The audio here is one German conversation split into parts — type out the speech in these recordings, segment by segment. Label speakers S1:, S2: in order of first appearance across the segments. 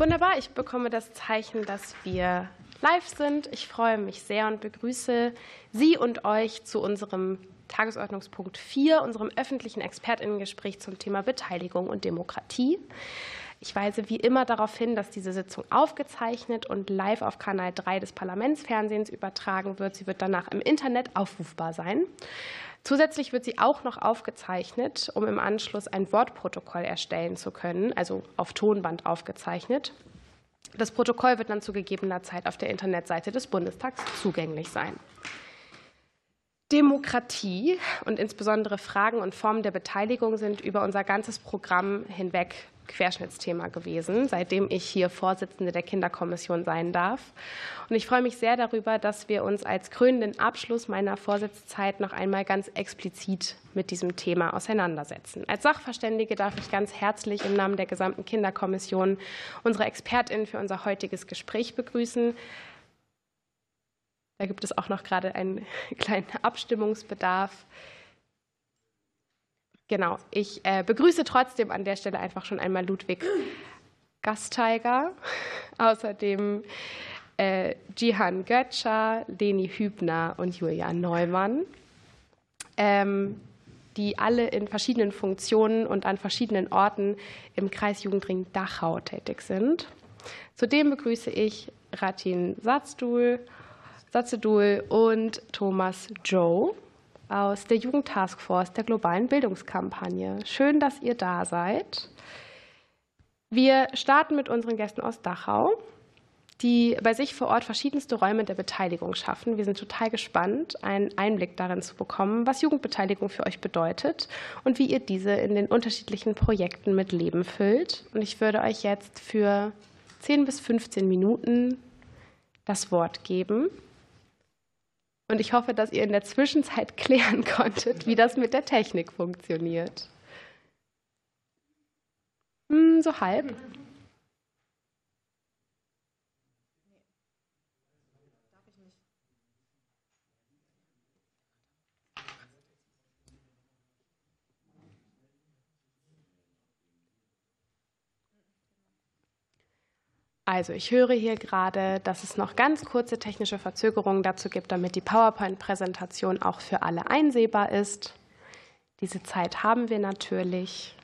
S1: Wunderbar, ich bekomme das Zeichen, dass wir live sind. Ich freue mich sehr und begrüße Sie und euch zu unserem Tagesordnungspunkt 4, unserem öffentlichen Expertinnengespräch zum Thema Beteiligung und Demokratie. Ich weise wie immer darauf hin, dass diese Sitzung aufgezeichnet und live auf Kanal 3 des Parlamentsfernsehens übertragen wird. Sie wird danach im Internet aufrufbar sein. Zusätzlich wird sie auch noch aufgezeichnet, um im Anschluss ein Wortprotokoll erstellen zu können, also auf Tonband aufgezeichnet. Das Protokoll wird dann zu gegebener Zeit auf der Internetseite des Bundestags zugänglich sein. Demokratie und insbesondere Fragen und Formen der Beteiligung sind über unser ganzes Programm hinweg Querschnittsthema gewesen, seitdem ich hier Vorsitzende der Kinderkommission sein darf. Und ich freue mich sehr darüber, dass wir uns als krönenden Abschluss meiner Vorsitzzeit noch einmal ganz explizit mit diesem Thema auseinandersetzen. Als Sachverständige darf ich ganz herzlich im Namen der gesamten Kinderkommission unsere Expertin für unser heutiges Gespräch begrüßen. Da gibt es auch noch gerade einen kleinen Abstimmungsbedarf. Genau, ich äh, begrüße trotzdem an der Stelle einfach schon einmal Ludwig Gasteiger, außerdem äh, Jihan Götscher, Leni Hübner und Julian Neumann, ähm, die alle in verschiedenen Funktionen und an verschiedenen Orten im Kreis Jugendring Dachau tätig sind. Zudem begrüße ich Ratin Satzdul Satzedul und Thomas Joe aus der Jugendtaskforce der globalen Bildungskampagne. Schön, dass ihr da seid. Wir starten mit unseren Gästen aus Dachau, die bei sich vor Ort verschiedenste Räume der Beteiligung schaffen. Wir sind total gespannt, einen Einblick darin zu bekommen, was Jugendbeteiligung für euch bedeutet und wie ihr diese in den unterschiedlichen Projekten mit Leben füllt. Und ich würde euch jetzt für 10 bis 15 Minuten das Wort geben. Und ich hoffe, dass ihr in der Zwischenzeit klären konntet, wie das mit der Technik funktioniert. Hm, so halb. Also ich höre hier gerade, dass es noch ganz kurze technische Verzögerungen dazu gibt, damit die PowerPoint-Präsentation auch für alle einsehbar ist. Diese Zeit haben wir natürlich.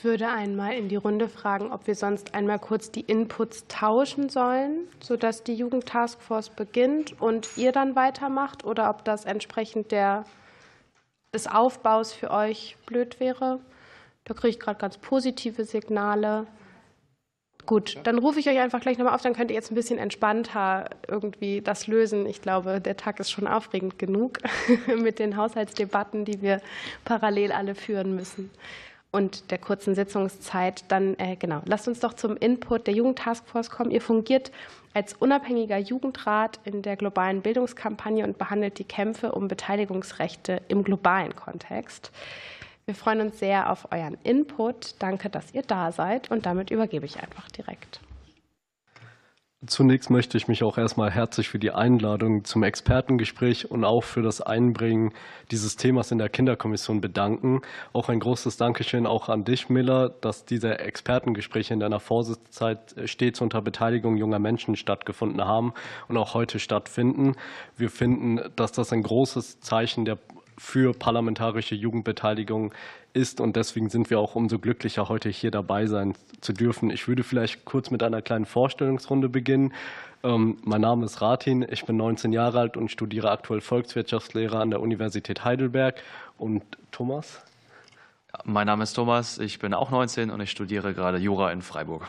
S1: Ich würde einmal in die Runde fragen, ob wir sonst einmal kurz die Inputs tauschen sollen, sodass die Jugendtaskforce beginnt und ihr dann weitermacht oder ob das entsprechend der, des Aufbaus für euch blöd wäre. Da kriege ich gerade ganz positive Signale. Gut, dann rufe ich euch einfach gleich nochmal auf, dann könnt ihr jetzt ein bisschen entspannter irgendwie das lösen. Ich glaube, der Tag ist schon aufregend genug mit den Haushaltsdebatten, die wir parallel alle führen müssen und der kurzen Sitzungszeit. Dann äh, genau, lasst uns doch zum Input der Jugendtaskforce kommen. Ihr fungiert als unabhängiger Jugendrat in der globalen Bildungskampagne und behandelt die Kämpfe um Beteiligungsrechte im globalen Kontext. Wir freuen uns sehr auf euren Input. Danke, dass ihr da seid und damit übergebe ich einfach direkt.
S2: Zunächst möchte ich mich auch erstmal herzlich für die Einladung zum Expertengespräch und auch für das Einbringen dieses Themas in der Kinderkommission bedanken. Auch ein großes Dankeschön auch an dich, Miller, dass diese Expertengespräche in deiner Vorsitzenzeit stets unter Beteiligung junger Menschen stattgefunden haben und auch heute stattfinden. Wir finden, dass das ein großes Zeichen der für parlamentarische Jugendbeteiligung ist. Und deswegen sind wir auch umso glücklicher, heute hier dabei sein zu dürfen. Ich würde vielleicht kurz mit einer kleinen Vorstellungsrunde beginnen. Ähm, mein Name ist Ratin, ich bin 19 Jahre alt und studiere aktuell Volkswirtschaftslehre an der Universität Heidelberg. Und Thomas?
S3: Mein Name ist Thomas, ich bin auch 19 und ich studiere gerade Jura in Freiburg.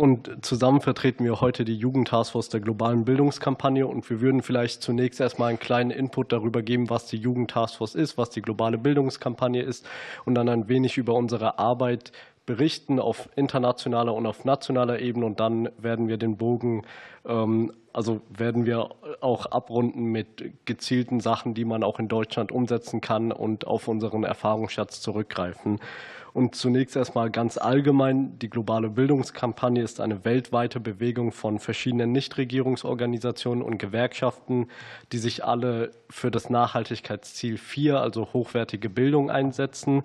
S2: Und zusammen vertreten wir heute die Jugendtaskforce der globalen Bildungskampagne. Und wir würden vielleicht zunächst erstmal einen kleinen Input darüber geben, was die Jugendtaskforce ist, was die globale Bildungskampagne ist und dann ein wenig über unsere Arbeit berichten auf internationaler und auf nationaler Ebene. Und dann werden wir den Bogen, ähm, also werden wir auch abrunden mit gezielten Sachen, die man auch in Deutschland umsetzen kann und auf unseren Erfahrungsschatz zurückgreifen. Und zunächst erstmal ganz allgemein, die globale Bildungskampagne ist eine weltweite Bewegung von verschiedenen Nichtregierungsorganisationen und Gewerkschaften, die sich alle für das Nachhaltigkeitsziel 4, also hochwertige Bildung, einsetzen.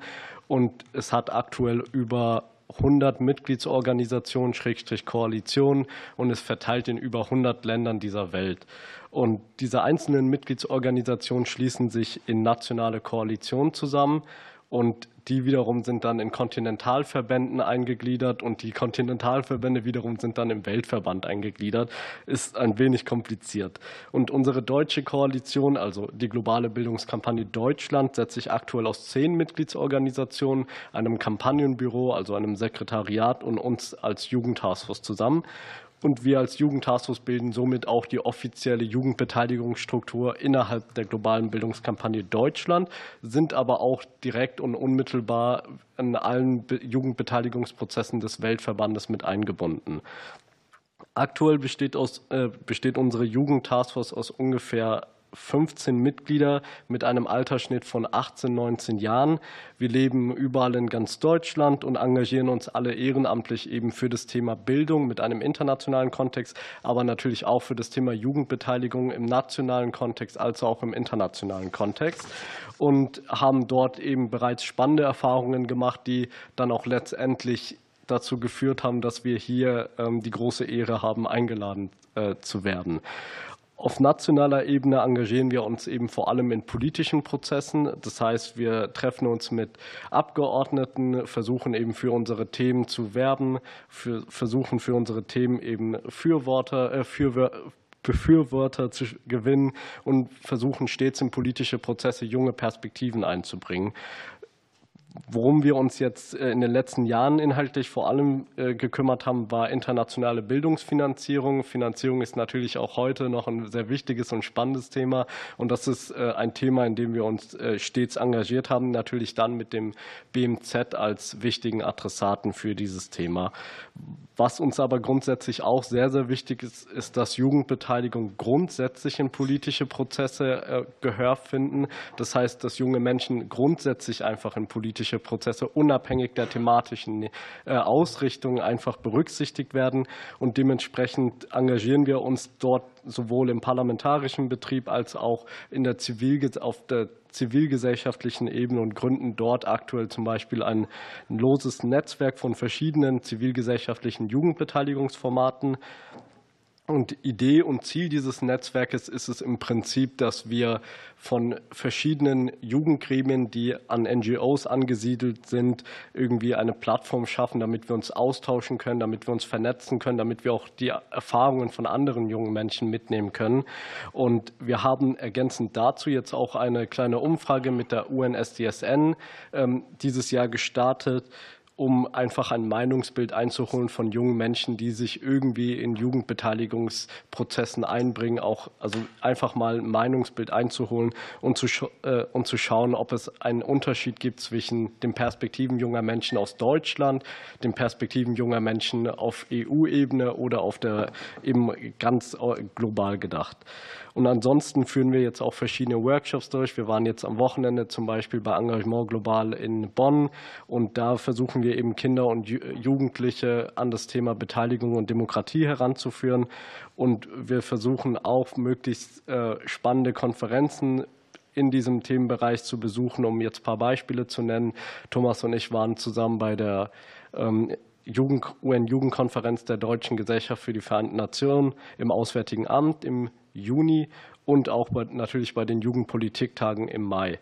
S2: Und es hat aktuell über 100 Mitgliedsorganisationen, Schrägstrich Koalitionen und ist verteilt in über 100 Ländern dieser Welt. Und diese einzelnen Mitgliedsorganisationen schließen sich in nationale Koalitionen zusammen und die wiederum sind dann in Kontinentalverbänden eingegliedert und die Kontinentalverbände wiederum sind dann im Weltverband eingegliedert. Ist ein wenig kompliziert. Und unsere deutsche Koalition, also die globale Bildungskampagne Deutschland, setzt sich aktuell aus zehn Mitgliedsorganisationen, einem Kampagnenbüro, also einem Sekretariat und uns als Jugendtaskforce zusammen. Und wir als Jugendtaskforce bilden somit auch die offizielle Jugendbeteiligungsstruktur innerhalb der globalen Bildungskampagne Deutschland, sind aber auch direkt und unmittelbar in allen Jugendbeteiligungsprozessen des Weltverbandes mit eingebunden. Aktuell besteht, aus, äh, besteht unsere Jugendtaskforce aus ungefähr 15 Mitglieder mit einem Altersschnitt von 18, 19 Jahren. Wir leben überall in ganz Deutschland und engagieren uns alle ehrenamtlich eben für das Thema Bildung mit einem internationalen Kontext, aber natürlich auch für das Thema Jugendbeteiligung im nationalen Kontext als auch im internationalen Kontext und haben dort eben bereits spannende Erfahrungen gemacht, die dann auch letztendlich dazu geführt haben, dass wir hier ähm, die große Ehre haben, eingeladen äh, zu werden. Auf nationaler Ebene engagieren wir uns eben vor allem in politischen Prozessen. Das heißt, wir treffen uns mit Abgeordneten, versuchen eben für unsere Themen zu werben, für, versuchen für unsere Themen eben Fürworter, äh, für, Befürworter zu gewinnen und versuchen stets in politische Prozesse junge Perspektiven einzubringen. Worum wir uns jetzt äh, in den letzten Jahren inhaltlich vor allem äh, gekümmert haben, war internationale Bildungsfinanzierung. Finanzierung ist natürlich auch heute noch ein sehr wichtiges und spannendes Thema. Und das ist äh, ein Thema, in dem wir uns stets engagiert haben, natürlich dann mit dem BMZ als wichtigen Adressaten für dieses Thema. Was uns aber grundsätzlich auch sehr, sehr wichtig ist, ist, dass Jugendbeteiligung grundsätzlich in politische Prozesse Gehör finden. Das heißt, dass junge Menschen grundsätzlich einfach in politische politische Prozesse unabhängig der thematischen äh, Ausrichtung einfach berücksichtigt werden. Und dementsprechend engagieren wir uns dort sowohl im parlamentarischen Betrieb als auch in der Zivil auf der zivilgesellschaftlichen Ebene und gründen dort aktuell zum Beispiel ein loses Netzwerk von verschiedenen zivilgesellschaftlichen Jugendbeteiligungsformaten. Und Idee und Ziel dieses Netzwerkes ist es im Prinzip, dass wir von verschiedenen Jugendgremien, die an NGOs angesiedelt sind, irgendwie eine Plattform schaffen, damit wir uns austauschen können, damit wir uns vernetzen können, damit wir auch die Erfahrungen von anderen jungen Menschen mitnehmen können. Und wir haben ergänzend dazu jetzt auch eine kleine Umfrage mit der UNSDSN ähm, dieses Jahr gestartet um einfach ein Meinungsbild einzuholen von jungen Menschen, die sich irgendwie in Jugendbeteiligungsprozessen einbringen, auch also einfach mal ein Meinungsbild einzuholen und zu, äh, und zu schauen, ob es einen Unterschied gibt zwischen den Perspektiven junger Menschen aus Deutschland, den Perspektiven junger Menschen auf EU-Ebene oder auf der eben ganz äh, global gedacht. Und ansonsten führen wir jetzt auch verschiedene Workshops durch. Wir waren jetzt am Wochenende zum Beispiel bei Engagement Global in Bonn und da versuchen wir eben Kinder und Jugendliche an das Thema Beteiligung und Demokratie heranzuführen. Und wir versuchen auch möglichst äh, spannende Konferenzen in diesem Themenbereich zu besuchen, um jetzt ein paar Beispiele zu nennen. Thomas und ich waren zusammen bei der ähm, UN-Jugendkonferenz der Deutschen Gesellschaft für die Vereinten Nationen im Auswärtigen Amt im Juni und auch bei, natürlich bei den Jugendpolitiktagen im Mai.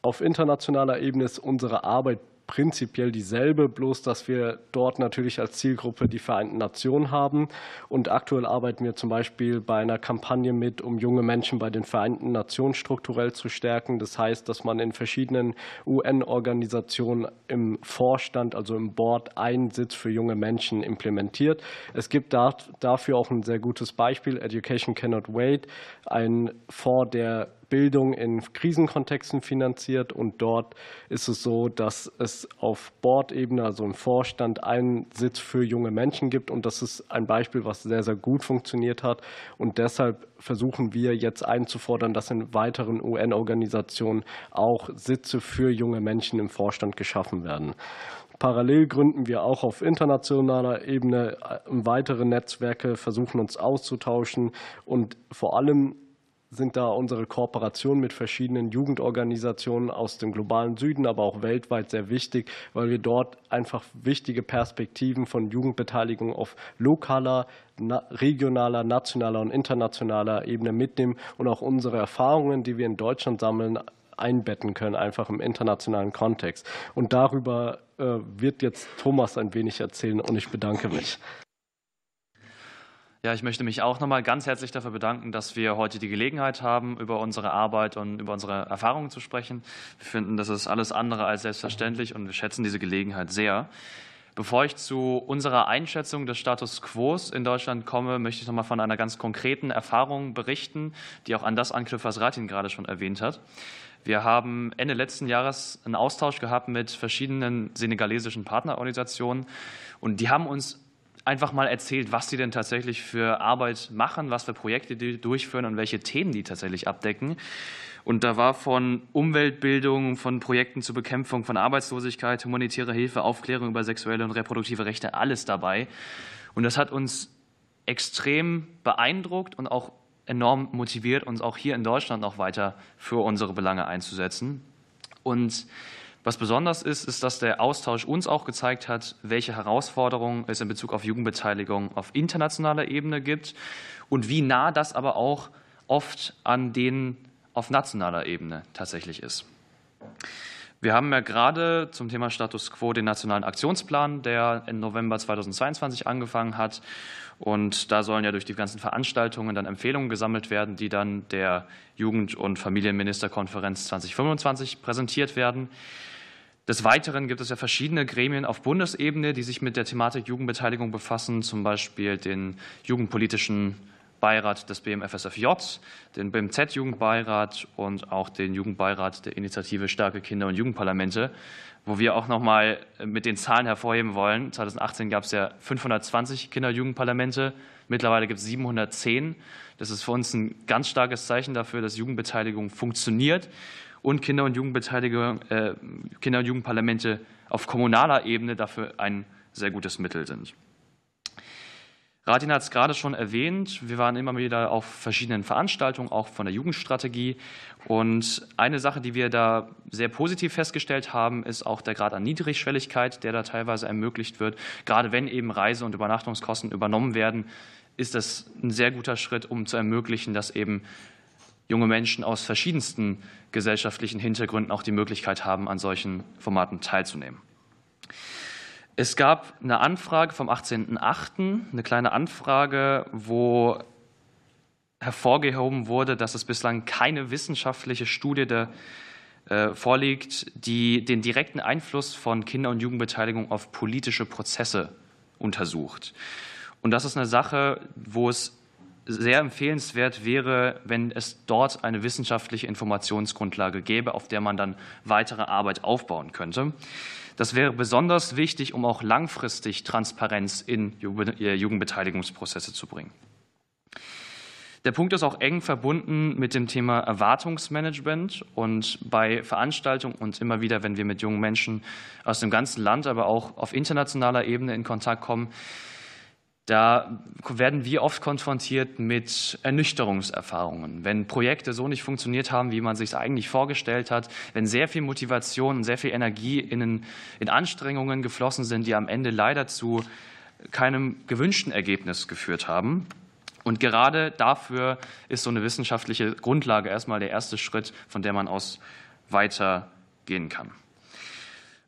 S2: Auf internationaler Ebene ist unsere Arbeit prinzipiell dieselbe, bloß dass wir dort natürlich als Zielgruppe die Vereinten Nationen haben. Und aktuell arbeiten wir zum Beispiel bei einer Kampagne mit, um junge Menschen bei den Vereinten Nationen strukturell zu stärken. Das heißt, dass man in verschiedenen UN-Organisationen im Vorstand, also im Board, einen Sitz für junge Menschen implementiert. Es gibt dafür auch ein sehr gutes Beispiel, Education Cannot Wait, ein Fonds, der Bildung in Krisenkontexten finanziert. Und dort ist es so, dass es auf Bordebene, also im Vorstand, einen Sitz für junge Menschen gibt. Und das ist ein Beispiel, was sehr, sehr gut funktioniert hat. Und deshalb versuchen wir jetzt einzufordern, dass in weiteren UN-Organisationen auch Sitze für junge Menschen im Vorstand geschaffen werden. Parallel gründen wir auch auf internationaler Ebene äh, weitere Netzwerke, versuchen uns auszutauschen und vor allem sind da unsere Kooperationen mit verschiedenen Jugendorganisationen aus dem globalen Süden, aber auch weltweit sehr wichtig, weil wir dort einfach wichtige Perspektiven von Jugendbeteiligung auf lokaler, regionaler, nationaler und internationaler Ebene mitnehmen und auch unsere Erfahrungen, die wir in Deutschland sammeln, einbetten können, einfach im internationalen Kontext. Und darüber äh, wird jetzt Thomas ein wenig erzählen und ich bedanke mich.
S3: Ja, ich möchte mich auch nochmal ganz herzlich dafür bedanken, dass wir heute die Gelegenheit haben, über unsere Arbeit und über unsere Erfahrungen zu sprechen. Wir finden, das ist alles andere als selbstverständlich und wir schätzen diese Gelegenheit sehr. Bevor ich zu unserer Einschätzung des Status quo in Deutschland komme, möchte ich noch mal von einer ganz konkreten Erfahrung berichten, die auch an das anknüpft, was Ratin gerade schon erwähnt hat. Wir haben Ende letzten Jahres einen Austausch gehabt mit verschiedenen senegalesischen Partnerorganisationen und die haben uns einfach mal erzählt, was sie denn tatsächlich für Arbeit machen, was für Projekte die durchführen und welche Themen die tatsächlich abdecken. Und da war von Umweltbildung, von Projekten zur Bekämpfung von Arbeitslosigkeit, humanitäre Hilfe, Aufklärung über sexuelle und reproduktive Rechte, alles dabei. Und das hat uns extrem beeindruckt und auch enorm motiviert, uns auch hier in Deutschland noch weiter für unsere Belange einzusetzen. Und was besonders ist, ist, dass der Austausch uns auch gezeigt hat, welche Herausforderungen es in Bezug auf Jugendbeteiligung auf internationaler Ebene gibt und wie nah das aber auch oft an denen auf nationaler Ebene tatsächlich ist. Wir haben ja gerade zum Thema Status quo den nationalen Aktionsplan, der im November 2022 angefangen hat. Und da sollen ja durch die ganzen Veranstaltungen dann Empfehlungen gesammelt werden, die dann der Jugend- und Familienministerkonferenz 2025 präsentiert werden. Des Weiteren gibt es ja verschiedene Gremien auf Bundesebene, die sich mit der Thematik Jugendbeteiligung befassen, zum Beispiel den Jugendpolitischen Beirat des BMFSFJ, den BMZ-Jugendbeirat und auch den Jugendbeirat der Initiative Starke Kinder- und Jugendparlamente, wo wir auch noch mal mit den Zahlen hervorheben wollen. 2018 gab es ja 520 Kinder- und Jugendparlamente, mittlerweile gibt es 710. Das ist für uns ein ganz starkes Zeichen dafür, dass Jugendbeteiligung funktioniert und Kinder- und Jugendbeteiligung, äh, Kinder- und Jugendparlamente auf kommunaler Ebene dafür ein sehr gutes Mittel sind. Radin hat es gerade schon erwähnt. Wir waren immer wieder auf verschiedenen Veranstaltungen, auch von der Jugendstrategie. Und eine Sache, die wir da sehr positiv festgestellt haben, ist auch der Grad an Niedrigschwelligkeit, der da teilweise ermöglicht wird. Gerade wenn eben Reise- und Übernachtungskosten übernommen werden, ist das ein sehr guter Schritt, um zu ermöglichen, dass eben junge Menschen aus verschiedensten gesellschaftlichen Hintergründen auch die Möglichkeit haben, an solchen Formaten teilzunehmen. Es gab eine Anfrage vom 18.08., eine kleine Anfrage, wo hervorgehoben wurde, dass es bislang keine wissenschaftliche Studie der, äh, vorliegt, die den direkten Einfluss von Kinder- und Jugendbeteiligung auf politische Prozesse untersucht. Und das ist eine Sache, wo es sehr empfehlenswert wäre, wenn es dort eine wissenschaftliche Informationsgrundlage gäbe, auf der man dann weitere Arbeit aufbauen könnte. Das wäre besonders wichtig, um auch langfristig Transparenz in äh, Jugendbeteiligungsprozesse zu bringen. Der Punkt ist auch eng verbunden mit dem Thema Erwartungsmanagement und bei Veranstaltungen und immer wieder, wenn wir mit jungen Menschen aus dem ganzen Land, aber auch auf internationaler Ebene in Kontakt kommen, da werden wir oft konfrontiert mit Ernüchterungserfahrungen. Wenn Projekte so nicht funktioniert haben, wie man sich es eigentlich vorgestellt hat, wenn sehr viel Motivation und sehr viel Energie in, Anstrengungen geflossen sind, die am Ende leider zu keinem gewünschten Ergebnis geführt haben. Und gerade dafür ist so eine wissenschaftliche Grundlage erstmal der erste Schritt, von der man aus weitergehen kann.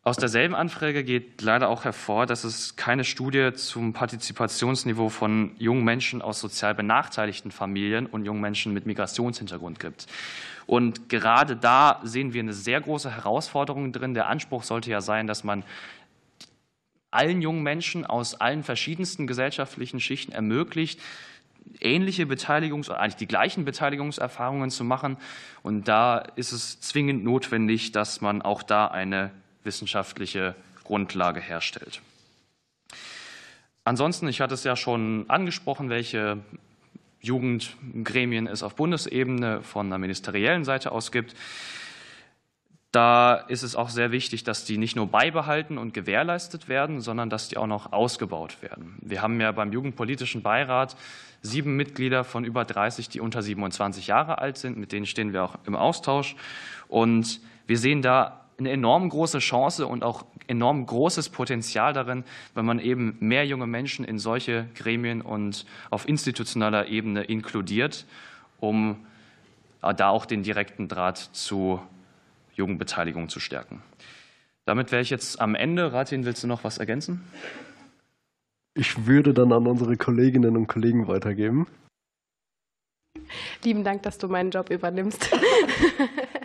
S3: Aus derselben Anfrage geht leider auch hervor, dass es keine Studie zum Partizipationsniveau von jungen Menschen aus sozial benachteiligten Familien und jungen Menschen mit Migrationshintergrund gibt. Und gerade da sehen wir eine sehr große Herausforderung drin. Der Anspruch sollte ja sein, dass man allen jungen Menschen aus allen verschiedensten gesellschaftlichen Schichten ermöglicht, ähnliche Beteiligungs-, eigentlich die gleichen Beteiligungserfahrungen zu machen. Und da ist es zwingend notwendig, dass man auch da eine wissenschaftliche Grundlage herstellt. Ansonsten, ich hatte es ja schon angesprochen, welche Jugendgremien es auf Bundesebene von der ministeriellen Seite aus gibt. Da ist es auch sehr wichtig, dass die nicht nur beibehalten und gewährleistet werden, sondern dass die auch noch ausgebaut werden. Wir haben ja beim Jugendpolitischen Beirat sieben Mitglieder von über 30, die unter 27 Jahre alt sind. Mit denen stehen wir auch im Austausch. Und wir sehen da eine enorm große Chance und auch enorm großes Potenzial darin, wenn man eben mehr junge Menschen in solche Gremien und auf institutioneller Ebene inkludiert, um da auch den direkten Draht zu Jugendbeteiligung zu stärken. Damit wäre ich jetzt am Ende. Ratin, willst du noch was ergänzen?
S2: Ich würde dann an unsere Kolleginnen und Kollegen weitergeben.
S1: Lieben Dank, dass du meinen Job übernimmst.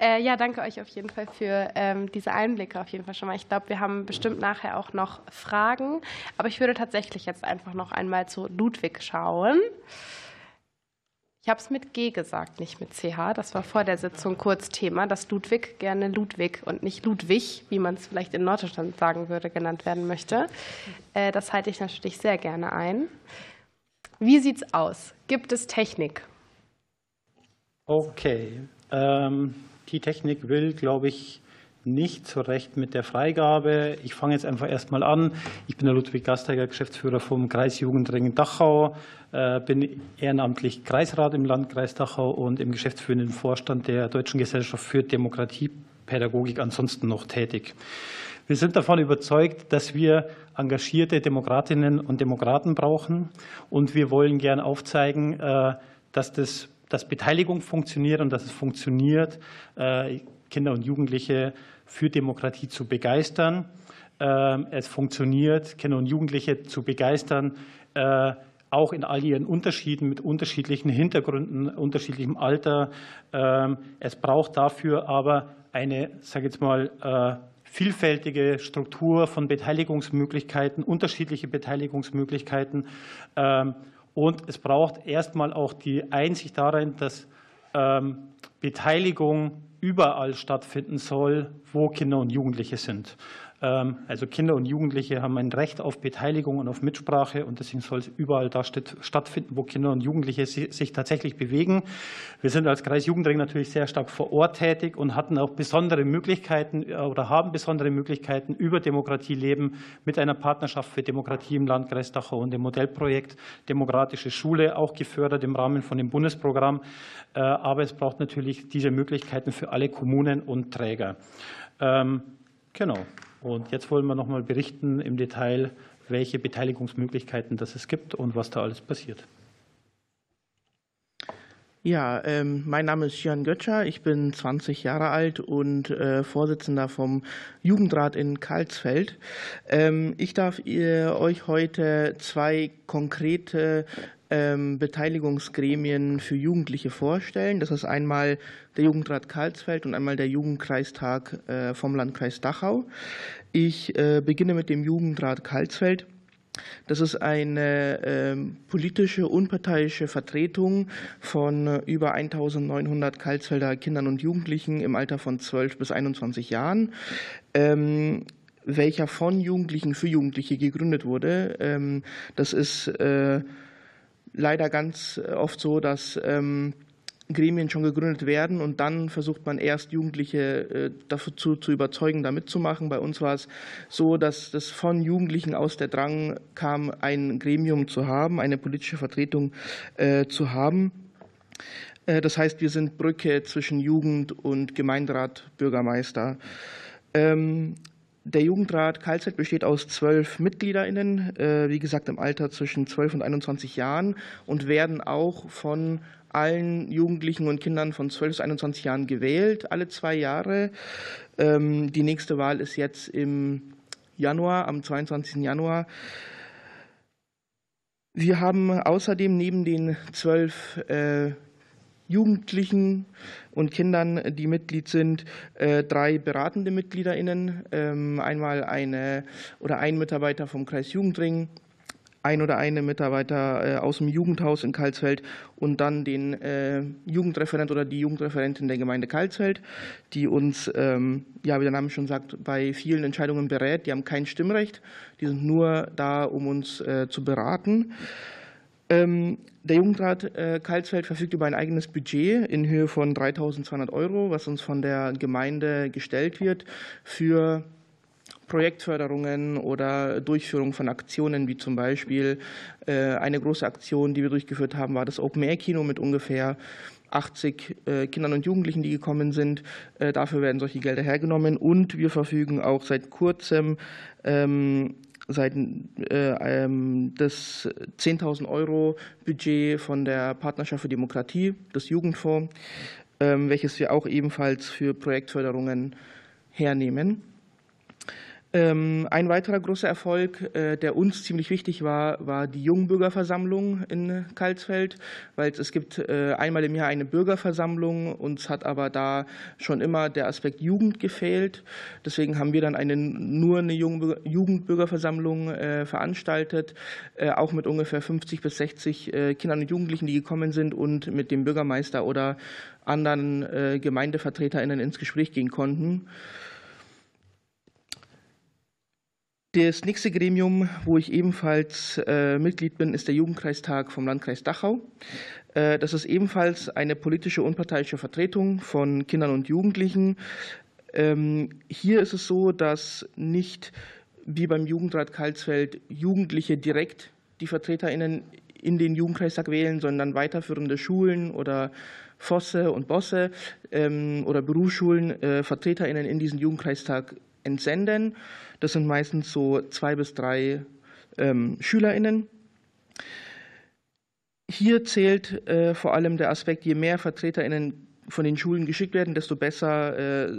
S1: Äh, ja, danke euch auf jeden Fall für ähm, diese Einblicke auf jeden Fall schon mal. Ich glaube, wir haben bestimmt nachher auch noch Fragen, aber ich würde tatsächlich jetzt einfach noch einmal zu Ludwig schauen. Ich habe es mit G gesagt, nicht mit CH. Das war vor der Sitzung kurz Thema, dass Ludwig gerne Ludwig und nicht Ludwig, wie man es vielleicht in Norddeutschland sagen würde, genannt werden möchte. Äh, das halte ich natürlich sehr gerne ein. Wie sieht es aus? Gibt es Technik?
S4: Okay. Ähm, die Technik will, glaube ich, nicht so recht mit der Freigabe. Ich fange jetzt einfach erstmal an. Ich bin der Ludwig Gasteiger, Geschäftsführer vom Kreis Jugendring Dachau, äh, bin ehrenamtlich Kreisrat im Landkreis Dachau und im geschäftsführenden Vorstand der Deutschen Gesellschaft für Demokratiepädagogik ansonsten noch tätig. Wir sind davon überzeugt, dass wir engagierte Demokratinnen und Demokraten brauchen und wir wollen gern aufzeigen, äh, dass das dass Beteiligung funktioniert und dass es funktioniert, äh, Kinder und Jugendliche für Demokratie zu begeistern. Ähm, es funktioniert, Kinder und Jugendliche zu begeistern, äh, auch in all ihren Unterschieden, mit unterschiedlichen Hintergründen, unterschiedlichem Alter. Ähm, es braucht dafür aber eine, sage jetzt mal, äh, vielfältige Struktur von Beteiligungsmöglichkeiten, unterschiedliche Beteiligungsmöglichkeiten. Und es braucht erstmal auch die Einsicht darin, dass ähm, Beteiligung überall stattfinden soll, wo Kinder und Jugendliche sind. Ähm, also Kinder und Jugendliche haben ein Recht auf Beteiligung und auf Mitsprache und deswegen soll es überall da stattfinden, wo Kinder und Jugendliche sich tatsächlich bewegen. Wir sind als Kreis Jugendring natürlich sehr stark vor Ort tätig und hatten auch besondere Möglichkeiten äh, oder haben besondere Möglichkeiten über Demokratie leben mit einer Partnerschaft für Demokratie im Landkreis Dachau und dem Modellprojekt Demokratische Schule, auch gefördert im Rahmen von dem Bundesprogramm. Äh, aber es braucht natürlich diese Möglichkeiten für alle Kommunen und Träger. Ähm, genau. Und jetzt wollen wir noch mal berichten im Detail, welche Beteiligungsmöglichkeiten das es gibt und was da alles passiert.
S5: Ja, ähm, mein Name ist Jan Götscher, ich bin 20 Jahre alt und äh, Vorsitzender vom Jugendrat in Karlsfeld. Ähm, ich darf ihr, euch heute zwei konkrete ähm, Beteiligungsgremien für Jugendliche vorstellen. Das ist einmal der Jugendrat Karlsfeld und einmal der Jugendkreistag äh, vom Landkreis Dachau. Ich äh, beginne mit dem Jugendrat Karlsfeld. Das ist eine äh, politische, unparteiische Vertretung von äh, über 1900 Karlsfelder Kindern und Jugendlichen im Alter von 12 bis 21 Jahren. Ähm, welcher von Jugendlichen für Jugendliche gegründet wurde. Ähm, das ist äh, leider ganz oft so, dass ähm, Gremien schon gegründet werden und dann versucht man erst Jugendliche äh, dazu zu überzeugen, da mitzumachen. Bei uns war es so, dass das von Jugendlichen aus der Drang kam, ein Gremium zu haben, eine politische Vertretung äh, zu haben. Äh, das heißt, wir sind Brücke zwischen Jugend und Gemeinderat, Bürgermeister. Der Jugendrat Karlsfeld besteht aus zwölf MitgliederInnen, wie gesagt im Alter zwischen 12 und 21 Jahren und werden auch von allen Jugendlichen und Kindern von 12 bis 21 Jahren gewählt, alle zwei Jahre. Ähm, die nächste Wahl ist jetzt im Januar, am 22. Januar. Wir haben außerdem neben den zwölf äh, Jugendlichen und Kindern, die Mitglied sind, äh, drei beratende MitgliederInnen. Ähm, einmal eine oder ein Mitarbeiter vom Kreis Jugendring, ein oder eine Mitarbeiter äh, aus dem Jugendhaus in Karlsfeld und dann den äh, Jugendreferent oder die Jugendreferentin der Gemeinde Karlsfeld, die uns, ähm, ja, wie der Name schon sagt, bei vielen Entscheidungen berät. Die haben kein Stimmrecht, die sind nur da, um uns zu beraten. Ähm, der Jugendrat Karlsfeld verfügt über ein eigenes Budget in Höhe von 3.200 Euro, was uns von der Gemeinde gestellt wird für Projektförderungen oder Durchführung von Aktionen, wie zum Beispiel äh, eine große Aktion, die wir durchgeführt haben, war das Open-Air-Kino mit ungefähr 80 äh, Kindern und Jugendlichen, die gekommen sind. Äh, dafür werden solche Gelder hergenommen. Und wir verfügen auch seit kurzem seit ähm, das 10.000 Euro Budget von der Partnerschaft für Demokratie, des Jugendfonds, ähm, welches wir auch ebenfalls für Projektförderungen hernehmen. Ähm, ein weiterer großer Erfolg, äh, der uns ziemlich wichtig war, war die Jungbürgerversammlung in Karlsfeld, weil es gibt äh, einmal im Jahr eine Bürgerversammlung. Uns hat aber da schon immer der Aspekt Jugend gefehlt. Deswegen haben wir dann eine, nur eine Jugendbürgerversammlung äh, veranstaltet, auch mit ungefähr 50 bis 60 Kindern und Jugendlichen, die gekommen sind und mit dem Bürgermeister oder anderen GemeindevertreterInnen ins Gespräch gehen konnten. Das nächste Gremium, wo ich ebenfalls äh, Mitglied bin, ist der Jugendkreistag vom Landkreis Dachau. Äh, das ist ebenfalls eine politische unparteiische Vertretung von Kindern und Jugendlichen. Ähm, hier ist es so, dass nicht wie beim Jugendrat Karlsfeld Jugendliche direkt die VertreterInnen in den Jugendkreistag wählen, sondern weiterführende Schulen oder Fosse und Bosse ähm, oder Berufsschulen äh, VertreterInnen in diesen Jugendkreistag entsenden. Das sind meistens so zwei bis drei ähm, SchülerInnen. Hier zählt äh, vor allem der Aspekt, je mehr VertreterInnen von den Schulen geschickt werden, desto besser äh,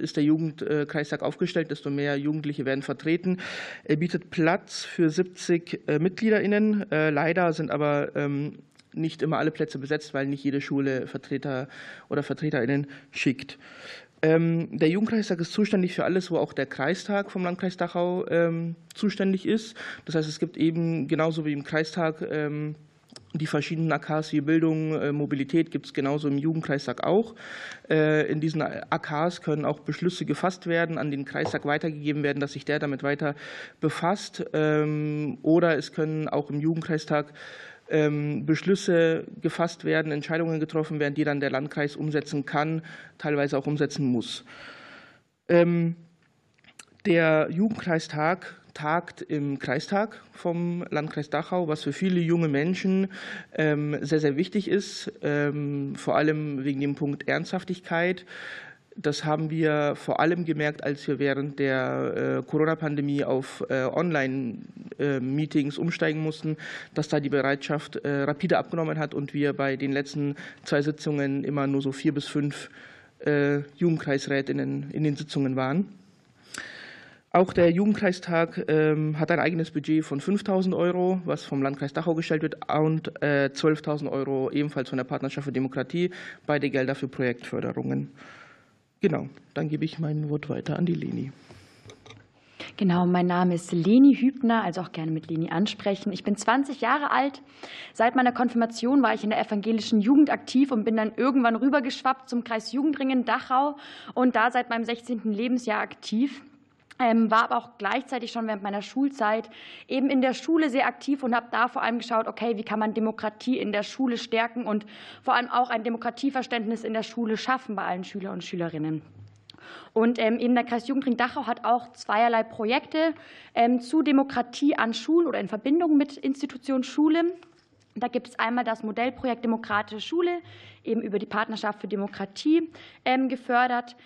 S5: ist der Jugendkreistag aufgestellt, desto mehr Jugendliche werden vertreten. Er bietet Platz für 70 äh, MitgliederInnen. Äh, leider sind aber ähm, nicht immer alle Plätze besetzt, weil nicht jede Schule Vertreter oder VertreterInnen schickt. Ähm, der Jugendkreistag ist zuständig für alles, wo auch der Kreistag vom Landkreis Dachau ähm, zuständig ist. Das heißt, es gibt eben genauso wie im Kreistag ähm, Die verschiedenen AKs wie Bildung, äh, Mobilität gibt es genauso im Jugendkreistag auch. Äh, in diesen AKs können auch Beschlüsse gefasst werden, an den Kreistag weitergegeben werden, dass sich der damit weiter befasst. Ähm, oder es können auch im Jugendkreistag Beschlüsse gefasst werden, Entscheidungen getroffen werden, die dann der Landkreis umsetzen kann, teilweise auch umsetzen muss. Ähm, der Jugendkreistag tagt im Kreistag vom Landkreis Dachau, was für viele junge Menschen ähm, sehr, sehr wichtig ist, ähm, vor allem wegen dem Punkt Ernsthaftigkeit. Das haben wir vor allem gemerkt, als wir während der äh, Corona-Pandemie auf äh, Online-Meetings umsteigen mussten, dass da die Bereitschaft äh, rapide abgenommen hat und wir bei den letzten zwei Sitzungen immer nur so vier bis fünf Jugendkreisrätinnen in den Sitzungen waren. Auch der Jugendkreistag ähm, hat ein eigenes Budget von 5.000 Euro, was vom Landkreis Dachau gestellt wird, und 12.000 äh, Euro ebenfalls von der Partnerschaft für Demokratie, beide Gelder für Projektförderungen. Genau, dann gebe ich mein Wort weiter an die Leni.
S6: Genau, mein Name ist Leni Hübner, also auch gerne mit Leni ansprechen. Ich bin 20 Jahre alt. Seit meiner Konfirmation war ich in der evangelischen Jugend aktiv und bin dann irgendwann rübergeschwappt zum Kreis Jugendringen Dachau und da seit meinem 16. Lebensjahr aktiv. Ähm, war aber auch gleichzeitig schon während meiner Schulzeit eben in der Schule sehr aktiv und habe da vor allem geschaut, okay, wie kann man Demokratie in der Schule stärken und vor allem auch ein Demokratieverständnis in der Schule schaffen bei allen Schüler und Schülerinnen. Und ähm, eben der Kreis Jugendring Dachau hat auch zweierlei Projekte ähm, zu Demokratie an Schulen oder in Verbindung mit Institution Schule. Da gibt es einmal das Modellprojekt Demokratische Schule, eben über die Partnerschaft für Demokratie gefördert.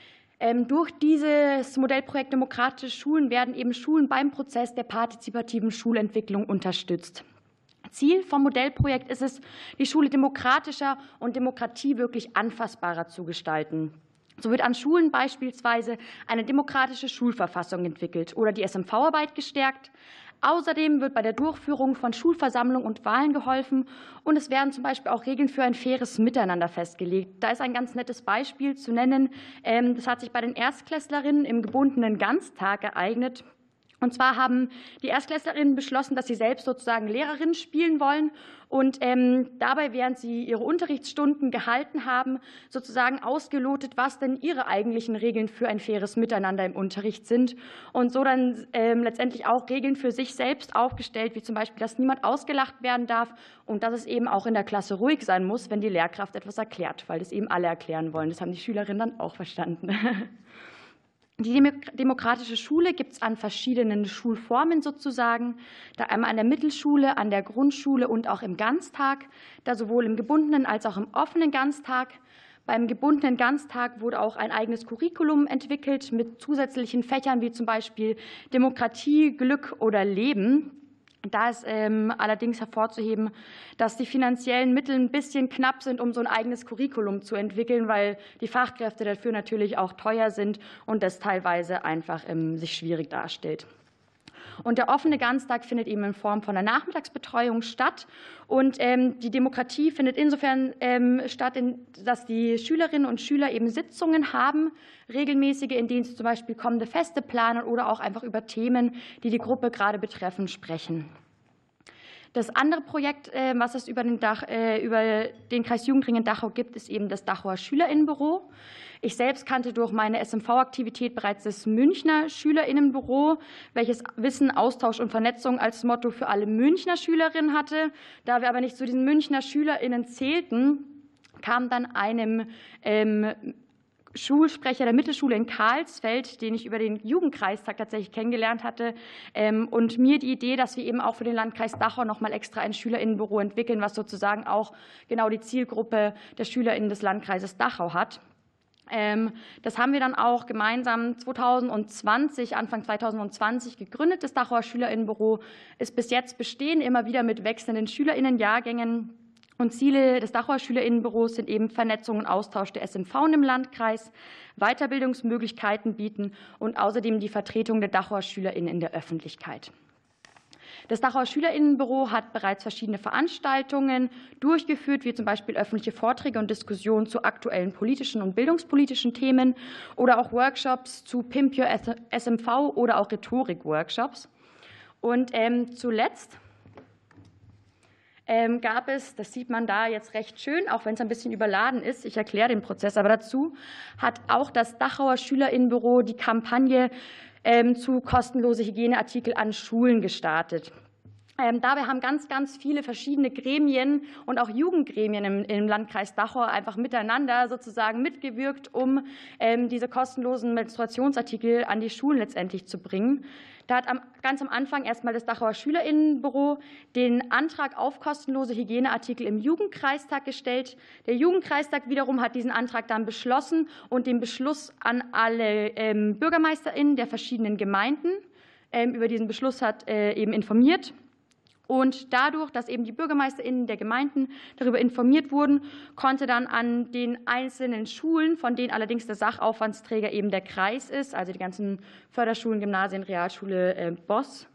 S6: Ähm, durch dieses Modellprojekt Demokratische Schulen werden eben Schulen beim Prozess der partizipativen Schulentwicklung unterstützt. Ziel vom Modellprojekt ist es, die Schule demokratischer und Demokratie wirklich anfassbarer zu gestalten. So wird an Schulen beispielsweise eine demokratische Schulverfassung entwickelt oder die SMV-Arbeit gestärkt. Außerdem wird bei der Durchführung von Schulversammlungen und Wahlen geholfen und es werden zum Beispiel auch Regeln für ein faires Miteinander festgelegt. Da ist ein ganz nettes Beispiel zu nennen. Ähm, das hat sich bei den Erstklässlerinnen im gebundenen Ganztag ereignet. Und zwar haben die Erstklässlerinnen beschlossen, dass sie selbst sozusagen Lehrerinnen spielen wollen und ähm, dabei, während sie ihre Unterrichtsstunden gehalten haben, sozusagen ausgelotet, was denn ihre eigentlichen Regeln für ein faires Miteinander im Unterricht sind und so dann ähm, letztendlich auch Regeln für sich selbst aufgestellt, wie zum Beispiel, dass niemand ausgelacht werden darf und dass es eben auch in der Klasse ruhig sein muss, wenn die Lehrkraft etwas erklärt, weil das eben alle erklären wollen. Das haben die Schülerinnen dann auch verstanden. Die demokratische Schule gibt es an verschiedenen Schulformen sozusagen, da einmal an der Mittelschule, an der Grundschule und auch im Ganztag, da sowohl im gebundenen als auch im offenen Ganztag. Beim gebundenen Ganztag wurde auch ein eigenes Curriculum entwickelt mit zusätzlichen Fächern wie zum Beispiel Demokratie, Glück oder Leben. Da ist ähm, allerdings hervorzuheben, dass die finanziellen Mittel ein bisschen knapp sind, um so ein eigenes Curriculum zu entwickeln, weil die Fachkräfte dafür natürlich auch teuer sind und das teilweise einfach ähm, sich schwierig darstellt. Und der offene Ganztag findet eben in Form von einer Nachmittagsbetreuung statt. Und ähm, die Demokratie findet insofern ähm, statt, dass die Schülerinnen und Schüler eben Sitzungen haben, regelmäßige, in denen sie zum Beispiel kommende Feste planen oder auch einfach über Themen, die die Gruppe gerade betreffen, sprechen. Das andere Projekt, äh, was es über den, Dach, äh, über den Kreis Jugendring Dachau gibt, ist eben das Dachauer Schülerinnenbüro. Ich selbst kannte durch meine SMV-Aktivität bereits das Münchner Schülerinnenbüro, welches Wissen, Austausch und Vernetzung als Motto für alle Münchner Schülerinnen hatte. Da wir aber nicht zu diesen Münchner Schülerinnen zählten, kam dann einem ähm, Schulsprecher der Mittelschule in Karlsfeld, den ich über den Jugendkreistag tatsächlich kennengelernt hatte, ähm, und mir die Idee, dass wir eben auch für den Landkreis Dachau noch mal extra ein Schülerinnenbüro entwickeln, was sozusagen auch genau die Zielgruppe der Schülerinnen des Landkreises Dachau hat. Ähm, das haben wir dann auch gemeinsam 2020, Anfang 2020 gegründet. Das Dachauer Schülerinnenbüro ist bis jetzt bestehen, immer wieder mit wechselnden Schülerinnenjahrgängen und Ziele des Dachauer Schülerinnenbüros sind eben Vernetzung und Austausch der SMV im Landkreis, Weiterbildungsmöglichkeiten bieten und außerdem die Vertretung der Dachauer Schülerinnen in der Öffentlichkeit. Das Dachauer Schülerinnenbüro hat bereits verschiedene Veranstaltungen durchgeführt, wie zum Beispiel öffentliche Vorträge und Diskussionen zu aktuellen politischen und bildungspolitischen Themen oder auch Workshops zu Pimp Your SMV oder auch Rhetorik-Workshops. Und ähm, zuletzt gab es, das sieht man da jetzt recht schön, auch wenn es ein bisschen überladen ist, ich erkläre den Prozess aber dazu, hat auch das Dachauer Schülerinnenbüro die Kampagne ähm, zu kostenlose Hygieneartikel an Schulen gestartet. Ähm, dabei haben ganz, ganz viele verschiedene Gremien und auch Jugendgremien im, im Landkreis Dachau einfach miteinander sozusagen mitgewirkt, um ähm, diese kostenlosen Menstruationsartikel an die Schulen letztendlich zu bringen. Da hat ganz am Anfang erstmal das Dachauer Schülerinnenbüro den Antrag auf kostenlose Hygieneartikel im Jugendkreistag gestellt. Der Jugendkreistag wiederum hat diesen Antrag dann beschlossen und den Beschluss an alle ähm, BürgermeisterInnen der verschiedenen Gemeinden über diesen Beschluss hat äh, eben informiert. Und dadurch, dass eben die BürgermeisterInnen der Gemeinden darüber informiert wurden, konnte dann an den einzelnen Schulen, von denen allerdings der Sachaufwandsträger eben der Kreis ist, also die ganzen Förderschulen, Gymnasien, Realschule, äh, Boss,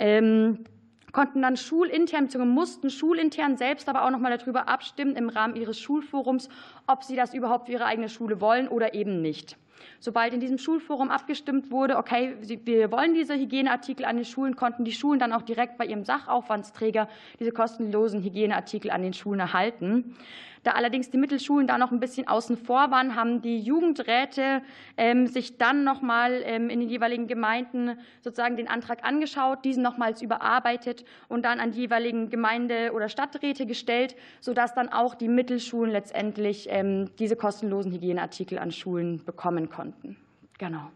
S6: ähm, konnten dann schulintern bzw. mussten schulintern selbst aber auch noch mal darüber abstimmen im Rahmen ihres Schulforums, ob sie das überhaupt für ihre eigene Schule wollen oder eben nicht. Sobald in diesem Schulforum abgestimmt wurde, okay, wir wollen diese Hygieneartikel an den Schulen, konnten die Schulen dann auch direkt bei ihrem Sachaufwandsträger diese kostenlosen Hygieneartikel an den Schulen erhalten. Da allerdings die Mittelschulen da noch ein bisschen außen vor waren, haben die Jugendräte ähm, sich dann nochmal ähm, in den jeweiligen Gemeinden sozusagen den Antrag angeschaut, diesen nochmals überarbeitet und dann an die jeweiligen Gemeinde- oder Stadträte gestellt, sodass dann auch die Mittelschulen letztendlich ähm, diese kostenlosen Hygieneartikel an Schulen bekommen konnten. Genau.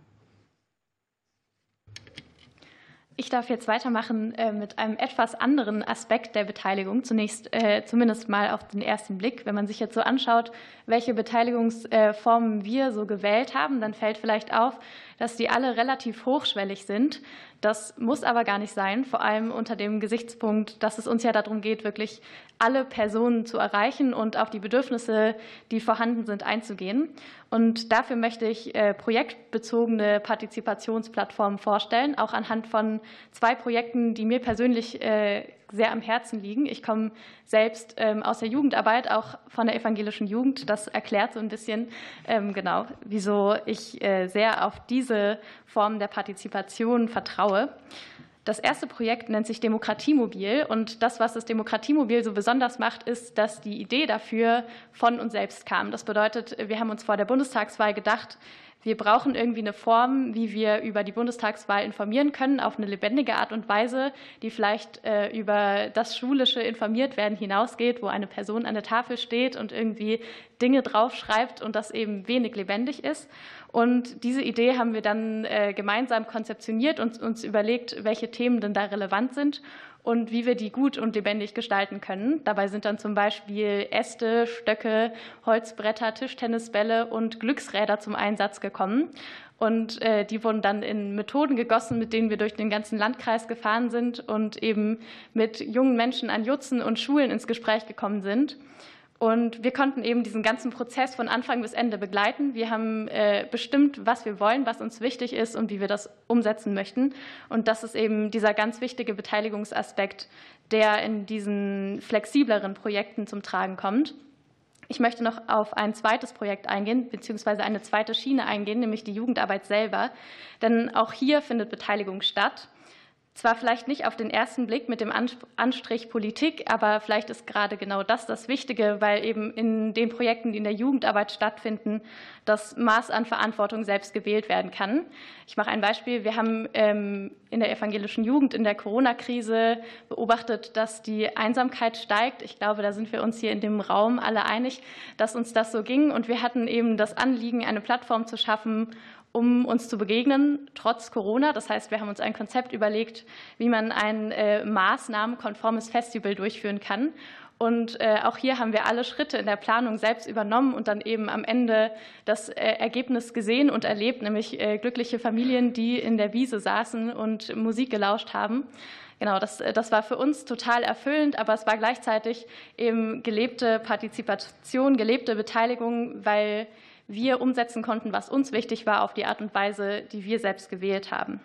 S7: Ich darf jetzt weitermachen äh, mit einem etwas anderen Aspekt der Beteiligung. Zunächst äh, zumindest mal auf den ersten Blick. Wenn man sich jetzt so anschaut, welche Beteiligungsformen wir so gewählt haben, dann fällt vielleicht auf, dass die alle relativ hochschwellig sind. Das muss aber gar nicht sein, vor allem unter dem Gesichtspunkt, dass es uns ja darum geht, wirklich alle Personen zu erreichen und auf die Bedürfnisse, die vorhanden sind, einzugehen. Und dafür möchte ich äh, projektbezogene Partizipationsplattformen vorstellen, auch anhand von zwei Projekten, die mir persönlich äh, sehr am Herzen liegen. Ich komme selbst ähm, aus der Jugendarbeit, auch von der evangelischen Jugend. Das erklärt so ein bisschen ähm, genau, wieso ich äh, sehr auf diese Form der Partizipation vertraue. Das erste Projekt nennt sich Demokratiemobil und das, was das Demokratiemobil so besonders macht, ist, dass die Idee dafür von uns selbst kam. Das bedeutet, wir haben uns vor der Bundestagswahl gedacht, wir brauchen irgendwie eine Form, wie wir über die Bundestagswahl informieren können, auf eine lebendige Art und Weise, die vielleicht äh, über das schulische Informiertwerden hinausgeht, wo eine Person an der Tafel steht und irgendwie Dinge draufschreibt und das eben wenig lebendig ist. Und diese Idee haben wir dann äh, gemeinsam konzeptioniert und uns überlegt, welche Themen denn da relevant sind und wie wir die gut und lebendig gestalten können. Dabei sind dann zum Beispiel Äste, Stöcke, Holzbretter, Tischtennisbälle und Glücksräder zum Einsatz gekommen. Und äh, die wurden dann in Methoden gegossen, mit denen wir durch den ganzen Landkreis gefahren sind und eben mit jungen Menschen an Jutzen und Schulen ins Gespräch gekommen sind. Und wir konnten eben diesen ganzen Prozess von Anfang bis Ende begleiten. Wir haben äh, bestimmt, was wir wollen, was uns wichtig ist und wie wir das umsetzen möchten. Und das ist eben dieser ganz wichtige Beteiligungsaspekt, der in diesen flexibleren Projekten zum Tragen kommt. Ich möchte noch auf ein zweites Projekt eingehen, beziehungsweise eine zweite Schiene eingehen, nämlich die Jugendarbeit selber. Denn auch hier findet Beteiligung statt. Zwar vielleicht nicht auf den ersten Blick mit dem Anstrich Politik, aber vielleicht ist gerade genau das das Wichtige, weil eben in den Projekten, die in der Jugendarbeit stattfinden, das Maß an Verantwortung selbst gewählt werden kann. Ich mache ein Beispiel. Wir haben ähm, in der evangelischen Jugend in der Corona-Krise beobachtet, dass die Einsamkeit steigt. Ich glaube, da sind wir uns hier in dem Raum alle einig, dass uns das so ging. Und wir hatten eben das Anliegen, eine Plattform zu schaffen, um uns zu begegnen, trotz Corona. Das heißt, wir haben uns ein Konzept überlegt, wie man ein äh, maßnahmenkonformes Festival durchführen kann. Und äh, auch hier haben wir alle Schritte in der Planung selbst übernommen und dann eben am Ende das äh, Ergebnis gesehen und erlebt, nämlich glückliche Familien, die in der Wiese saßen und Musik gelauscht haben. Genau, das, das war für uns total erfüllend, aber es war gleichzeitig eben gelebte Partizipation, gelebte Beteiligung, weil wir umsetzen konnten, was uns wichtig war, auf die Art und Weise, die wir selbst gewählt haben.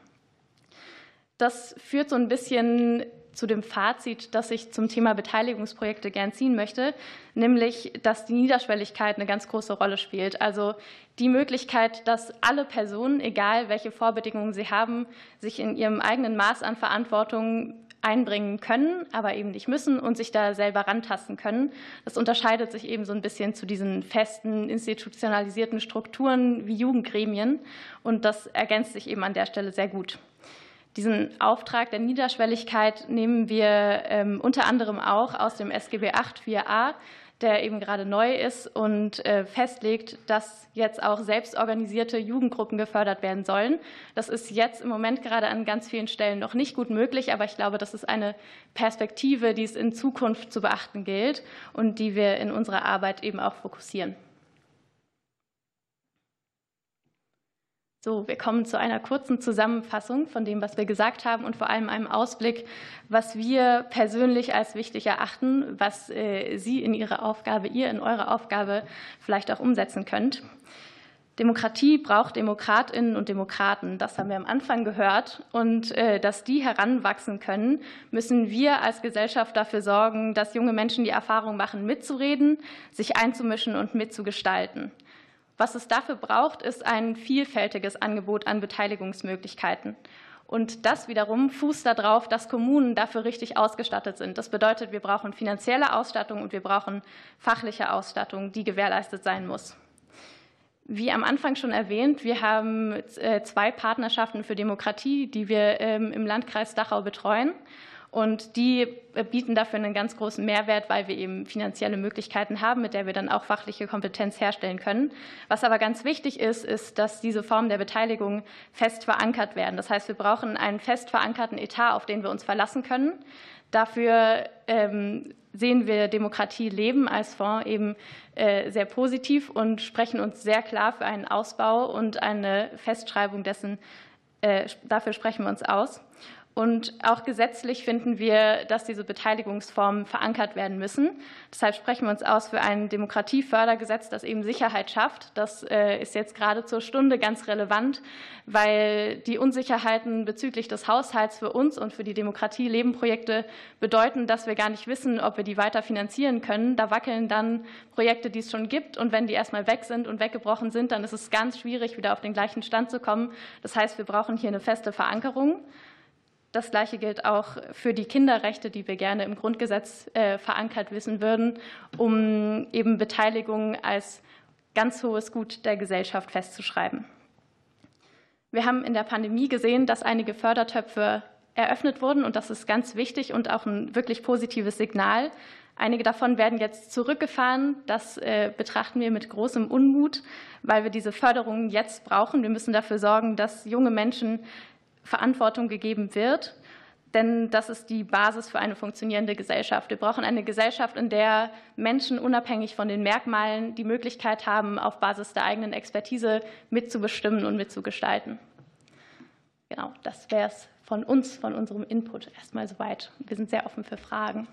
S7: Das führt so ein bisschen zu dem Fazit, das ich zum Thema Beteiligungsprojekte gern ziehen möchte, nämlich, dass die Niederschwelligkeit eine ganz große Rolle spielt. Also die Möglichkeit, dass alle Personen, egal welche Vorbedingungen sie haben, sich in ihrem eigenen Maß an Verantwortung einbringen können, aber eben nicht müssen und sich da selber rantasten können. Das unterscheidet sich eben so ein bisschen zu diesen festen, institutionalisierten Strukturen wie Jugendgremien und das ergänzt sich eben an der Stelle sehr gut. Diesen Auftrag der Niederschwelligkeit nehmen wir ähm, unter anderem auch aus dem SGB 8 4a der eben gerade neu ist und äh, festlegt, dass jetzt auch selbstorganisierte Jugendgruppen gefördert werden sollen. Das ist jetzt im Moment gerade an ganz vielen Stellen noch nicht gut möglich, aber ich glaube, das ist eine Perspektive, die es in Zukunft zu beachten gilt und die wir in unserer Arbeit eben auch fokussieren. So, wir kommen zu einer kurzen Zusammenfassung von dem, was wir gesagt haben und vor allem einem Ausblick, was wir persönlich als wichtig erachten, was äh, Sie in Ihre Aufgabe, ihr in eure Aufgabe vielleicht auch umsetzen könnt. Demokratie braucht Demokratinnen und Demokraten. Das haben wir am Anfang gehört. Und äh, dass die heranwachsen können, müssen wir als Gesellschaft dafür sorgen, dass junge Menschen die Erfahrung machen, mitzureden, sich einzumischen und mitzugestalten. Was es dafür braucht, ist ein vielfältiges Angebot an Beteiligungsmöglichkeiten. Und das wiederum fußt darauf, dass Kommunen dafür richtig ausgestattet sind. Das bedeutet, wir brauchen finanzielle Ausstattung und wir brauchen fachliche Ausstattung, die gewährleistet sein muss. Wie am Anfang schon erwähnt, wir haben äh, zwei Partnerschaften für Demokratie, die wir ähm, im Landkreis Dachau betreuen. Und die bieten dafür einen ganz großen Mehrwert, weil wir eben finanzielle Möglichkeiten haben, mit der wir dann auch fachliche Kompetenz herstellen können. Was aber ganz wichtig ist, ist, dass diese Formen der Beteiligung fest verankert werden. Das heißt, wir brauchen einen fest verankerten Etat, auf den wir uns verlassen können. Dafür ähm, sehen wir Demokratie leben als Fonds eben äh, sehr positiv und sprechen uns sehr klar für einen Ausbau und eine Festschreibung dessen. Äh, dafür sprechen wir uns aus. Und auch gesetzlich finden wir, dass diese Beteiligungsformen verankert werden müssen. Deshalb sprechen wir uns aus für ein Demokratiefördergesetz, das eben Sicherheit schafft. Das äh, ist jetzt gerade zur Stunde ganz relevant, weil die Unsicherheiten bezüglich des Haushalts für uns und für die Demokratie-Leben-Projekte bedeuten, dass wir gar nicht wissen, ob wir die weiter finanzieren können. Da wackeln dann Projekte, die es schon gibt. Und wenn die erstmal weg sind und weggebrochen sind, dann ist es ganz schwierig, wieder auf den gleichen Stand zu kommen. Das heißt, wir brauchen hier eine feste Verankerung. Das Gleiche gilt auch für die Kinderrechte, die wir gerne im Grundgesetz äh, verankert wissen würden, um eben Beteiligung als ganz hohes Gut der Gesellschaft festzuschreiben. Wir haben in der Pandemie gesehen, dass einige Fördertöpfe eröffnet wurden und das ist ganz wichtig und auch ein wirklich positives Signal. Einige davon werden jetzt zurückgefahren. Das äh, betrachten wir mit großem Unmut, weil wir diese Förderungen jetzt brauchen. Wir müssen dafür sorgen, dass junge Menschen Verantwortung gegeben wird. Denn das ist die Basis für eine funktionierende Gesellschaft. Wir brauchen eine Gesellschaft, in der Menschen unabhängig von den Merkmalen die Möglichkeit haben, auf Basis der eigenen Expertise mitzubestimmen und mitzugestalten. Genau, das wäre es von uns, von unserem Input erstmal soweit. Wir sind sehr offen für Fragen.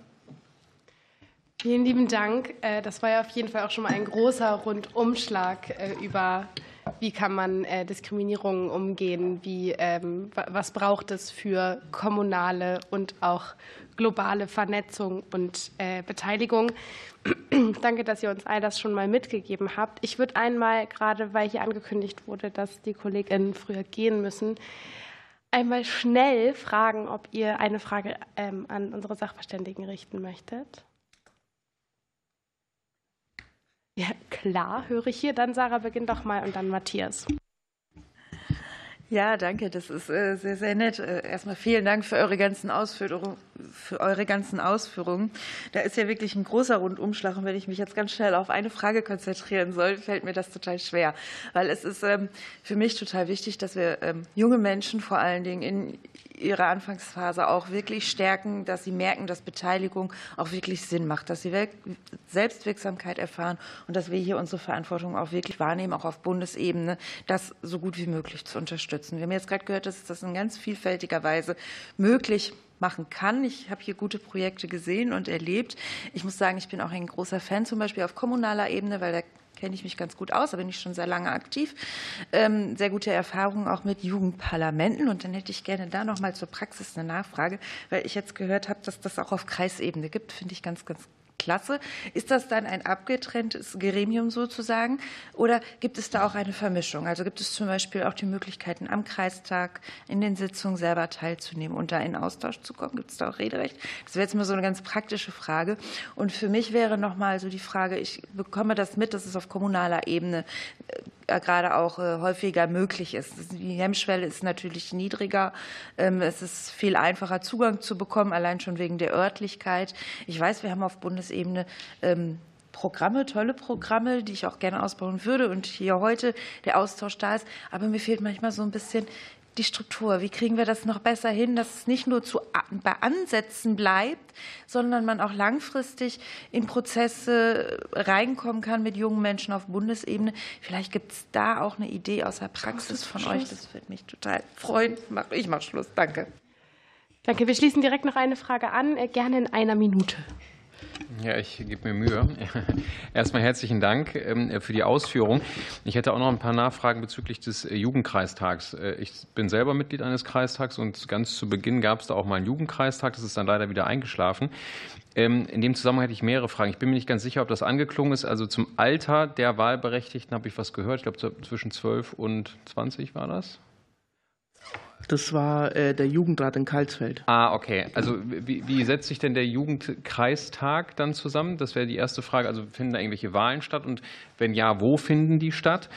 S1: Vielen lieben Dank. Äh, das war ja auf jeden Fall auch schon mal ein großer Rundumschlag äh, über wie kann man äh, Diskriminierungen umgehen, wie, ähm, was braucht es für kommunale und auch globale Vernetzung und äh, Beteiligung. Danke, dass ihr uns all das schon mal mitgegeben habt. Ich würde einmal, gerade weil hier angekündigt wurde, dass die KollegInnen früher gehen müssen, einmal schnell fragen, ob ihr eine Frage ähm, an unsere Sachverständigen richten möchtet. Ja, klar, höre ich hier. Dann Sarah, beginn doch mal und dann Matthias.
S8: Ja, danke. Das ist äh, sehr, sehr nett. Äh, erstmal vielen Dank für eure ganzen Ausführungen. Für eure ganzen Ausführungen. Da ist ja wirklich ein großer Rundumschlag. Und wenn ich mich jetzt ganz schnell auf eine Frage konzentrieren soll, fällt mir das total schwer. Weil es ist ähm, für mich total wichtig, dass wir ähm, junge Menschen vor allen Dingen in ihrer Anfangsphase auch wirklich stärken, dass sie merken, dass Beteiligung auch wirklich Sinn macht, dass sie Selbstwirksamkeit erfahren und dass wir hier unsere Verantwortung auch wirklich wahrnehmen, auch auf Bundesebene, das so gut wie möglich zu unterstützen. Wir haben jetzt gerade gehört, dass das in ganz vielfältiger Weise möglich machen kann. Ich habe hier gute Projekte gesehen und erlebt. Ich muss sagen, ich bin auch ein großer Fan zum Beispiel auf kommunaler Ebene, weil der kenne ich mich ganz gut aus, da bin ich schon sehr lange aktiv. Ähm, sehr gute Erfahrungen auch mit Jugendparlamenten. Und dann hätte ich gerne da noch mal zur Praxis eine Nachfrage, weil ich jetzt gehört habe, dass das auch auf Kreisebene gibt, finde ich ganz, ganz klasse. Ist das dann ein abgetrenntes Gremium sozusagen oder gibt es da auch eine Vermischung? Also gibt es zum Beispiel auch die Möglichkeiten, am Kreistag in den Sitzungen selber teilzunehmen und da in Austausch zu kommen? Gibt es da auch Rederecht? Das wäre jetzt mal so eine ganz praktische Frage. Und für mich wäre noch mal so die Frage, ich bekomme das mit, dass es auf kommunaler Ebene äh, gerade auch äh, häufiger möglich ist. Die Hemmschwelle ist natürlich niedriger. Ähm, es ist viel einfacher Zugang zu bekommen, allein schon wegen der Örtlichkeit. Ich weiß, wir haben auf Bundesebene ähm, Programme, tolle Programme, die ich auch gerne ausbauen würde und hier heute der Austausch da ist. Aber mir fehlt manchmal so ein bisschen die Struktur? Wie kriegen wir das noch besser hin, dass es nicht nur zu, bei Ansätzen bleibt, sondern man auch langfristig in Prozesse reinkommen kann mit jungen Menschen auf Bundesebene? Vielleicht gibt es da auch eine Idee aus der Praxis von euch. Das würde mich total freuen. Ich mache Schluss. Danke.
S1: Danke. Wir schließen direkt noch eine Frage an, äh, gerne in einer Minute.
S9: Ja, ich gebe mir Mühe. Erstmal herzlichen Dank ähm, für die Ausführung. Ich hätte auch noch ein paar Nachfragen bezüglich des äh, Jugendkreistags. Äh, ich bin selber Mitglied eines Kreistags und ganz zu Beginn gab es da auch mal einen Jugendkreistag. Das ist dann leider wieder eingeschlafen. Ähm, in dem Zusammenhang hätte ich mehrere Fragen. Ich bin mir nicht ganz sicher, ob das angeklungen ist. Also zum Alter der Wahlberechtigten habe ich was gehört. Ich glaube, zwischen 12 und 20 war das.
S5: Das war äh, der Jugendrat in Karlsfeld.
S9: Ah, okay. Also wie, wie, setzt sich denn der Jugendkreistag dann zusammen? Das wäre die erste Frage. Also finden da irgendwelche Wahlen statt? Und wenn ja, wo finden die statt?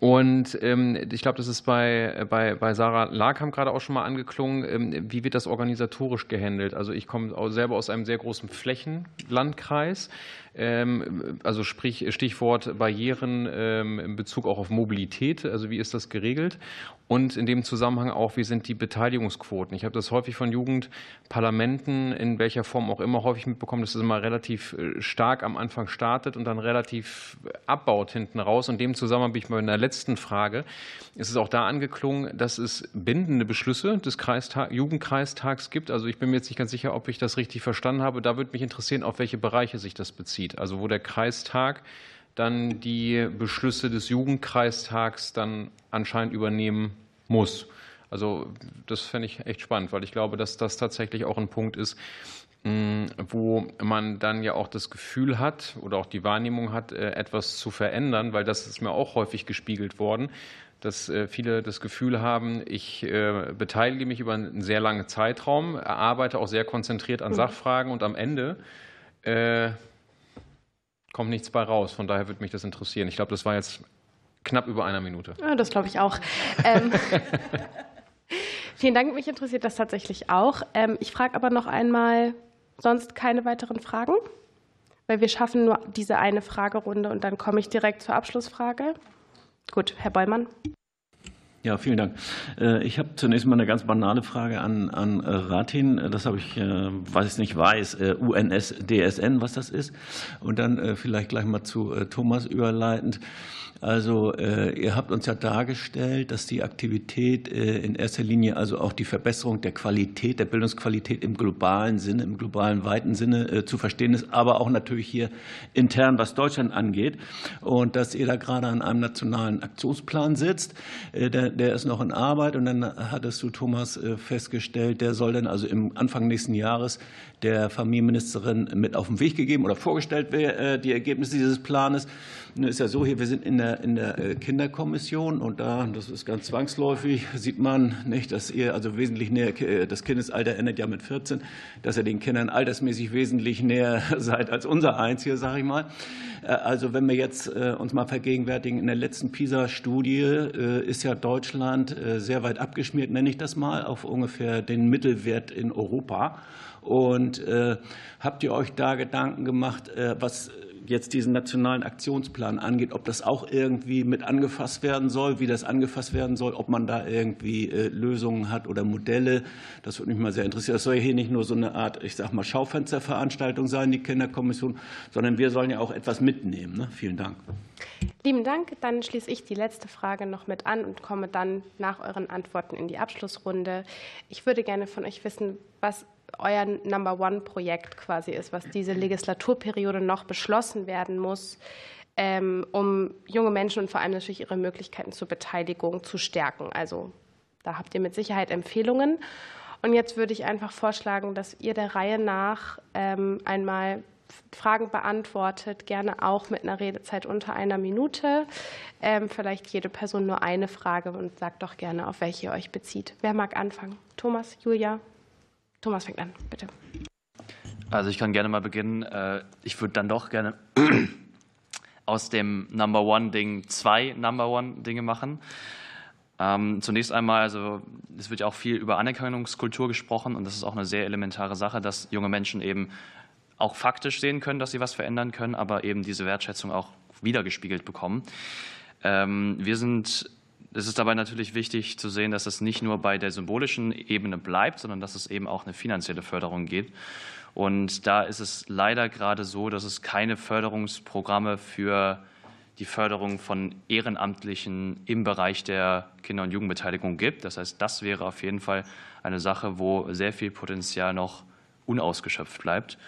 S9: Und ähm, ich glaube, das ist bei, bei, bei Sarah Larkamp gerade auch schon mal angeklungen. Ähm, wie wird das organisatorisch gehandelt? Also ich komme selber aus einem sehr großen Flächenlandkreis. Ähm, also sprich Stichwort Barrieren ähm, in Bezug auch auf Mobilität. Also wie ist das geregelt? Und in dem Zusammenhang auch, wie sind die Beteiligungsquoten? Ich habe das häufig von Jugendparlamenten, in welcher Form auch immer, häufig mitbekommen, dass es immer relativ äh, stark am Anfang startet und dann relativ abbaut hinten raus. Und in dem Zusammenhang bin ich mal in der letzten Frage. Es ist auch da angeklungen, dass es bindende Beschlüsse des Kreistag, Jugendkreistags gibt. Also ich bin mir jetzt nicht ganz sicher, ob ich das richtig verstanden habe. Da würde mich interessieren, auf welche Bereiche sich das bezieht. Also wo der Kreistag dann die Beschlüsse des Jugendkreistags dann anscheinend übernehmen muss. Also das fände ich echt spannend, weil ich glaube, dass das tatsächlich auch ein Punkt ist, mm, wo man dann ja auch das Gefühl hat oder auch die Wahrnehmung hat, äh, etwas zu verändern, weil das ist mir auch häufig gespiegelt worden, dass äh, viele das Gefühl haben, ich äh, beteilige mich über einen sehr langen Zeitraum, arbeite auch sehr konzentriert an mhm. Sachfragen und am Ende kommt nichts bei raus. Von daher würde mich das interessieren. Ich glaube, das war jetzt knapp über einer Minute.
S1: Ja, das glaube ich auch. ähm, vielen Dank, mich interessiert das tatsächlich auch. Ähm, ich frage aber noch einmal, sonst keine weiteren Fragen? Weil wir schaffen nur diese eine Fragerunde und dann komme ich direkt zur Abschlussfrage. Gut, Herr Bollmann.
S10: Ja, vielen Dank. Äh, ich habe zunächst mal eine ganz banale Frage an, an äh, Ratin. Das habe ich, äh, weil ich nicht weiß, UNS-DSN, was das ist. Und dann vielleicht gleich mal zu Thomas überleitend. Also äh, ihr habt uns ja dargestellt, dass die Aktivität äh, in erster Linie also auch die Verbesserung der Qualität, der Bildungsqualität im globalen Sinne, im globalen weiten Sinne äh, zu verstehen ist, aber auch natürlich hier intern, was Deutschland angeht. Und dass ihr da gerade an einem nationalen Aktionsplan sitzt, der, der ist noch in Arbeit. Und dann hattest du, Thomas, festgestellt, der soll dann also im Anfang nächsten Jahres der Familienministerin mit auf den Weg gegeben oder vorgestellt werden, die Ergebnisse dieses Planes. Nun ist ja so hier, wir sind in der, in der äh, Kinderkommission und da, das ist ganz zwangsläufig, sieht man nicht, dass ihr also wesentlich näher, äh, das Kindesalter endet ja mit 14, dass ihr den Kindern altersmäßig wesentlich näher seid als unser eins hier, sage ich mal. Äh, also wenn wir jetzt uns mal vergegenwärtigen, in der letzten PISA-Studie ist ja Deutschland sehr weit abgeschmiert, nenne ich das mal, auf ungefähr den Mittelwert in Europa. Und äh, habt ihr euch da Gedanken gemacht, äh, was jetzt diesen nationalen Aktionsplan angeht, ob das auch irgendwie mit angefasst werden soll, wie das angefasst werden soll, ob man da irgendwie äh, Lösungen hat oder Modelle. Das würde mich mal sehr interessieren. Das soll hier nicht nur so eine Art, ich sag mal, Schaufensterveranstaltung sein, die Kinderkommission, sondern wir sollen ja auch etwas mitnehmen. Ne? Vielen Dank.
S1: Lieben Dank. Dann schließe ich die letzte Frage noch mit an und komme dann nach euren Antworten in die Abschlussrunde. Ich würde gerne von euch wissen, was euer Number One-Projekt quasi ist, was diese Legislaturperiode noch beschlossen werden muss, ähm, um junge Menschen und vor allem natürlich ihre Möglichkeiten zur Beteiligung zu stärken. Also da habt ihr mit Sicherheit Empfehlungen. Und jetzt würde ich einfach vorschlagen, dass ihr der Reihe nach ähm, einmal Fragen beantwortet, gerne auch mit einer Redezeit unter einer Minute. Ähm, vielleicht jede Person nur eine Frage und sagt doch gerne, auf welche ihr euch bezieht. Wer mag anfangen? Thomas, Julia? Thomas fängt an, bitte.
S3: Also ich kann gerne mal beginnen. Äh, ich würde dann doch gerne aus dem Number One-Ding zwei Number One-Dinge machen. Ähm, zunächst einmal, also es wird ja auch viel über Anerkennungskultur gesprochen und das ist auch eine sehr elementare Sache, dass junge Menschen eben auch faktisch sehen können, dass sie was verändern können, aber eben diese Wertschätzung auch wiedergespiegelt bekommen. Ähm, wir sind es ist dabei natürlich wichtig zu sehen, dass es nicht nur bei der symbolischen Ebene bleibt, sondern dass es eben auch eine finanzielle Förderung gibt. Und da ist es leider gerade so, dass es keine Förderungsprogramme für die Förderung von Ehrenamtlichen im Bereich der Kinder- und Jugendbeteiligung gibt. Das heißt, das wäre auf jeden Fall eine Sache, wo sehr viel Potenzial noch unausgeschöpft bleibt.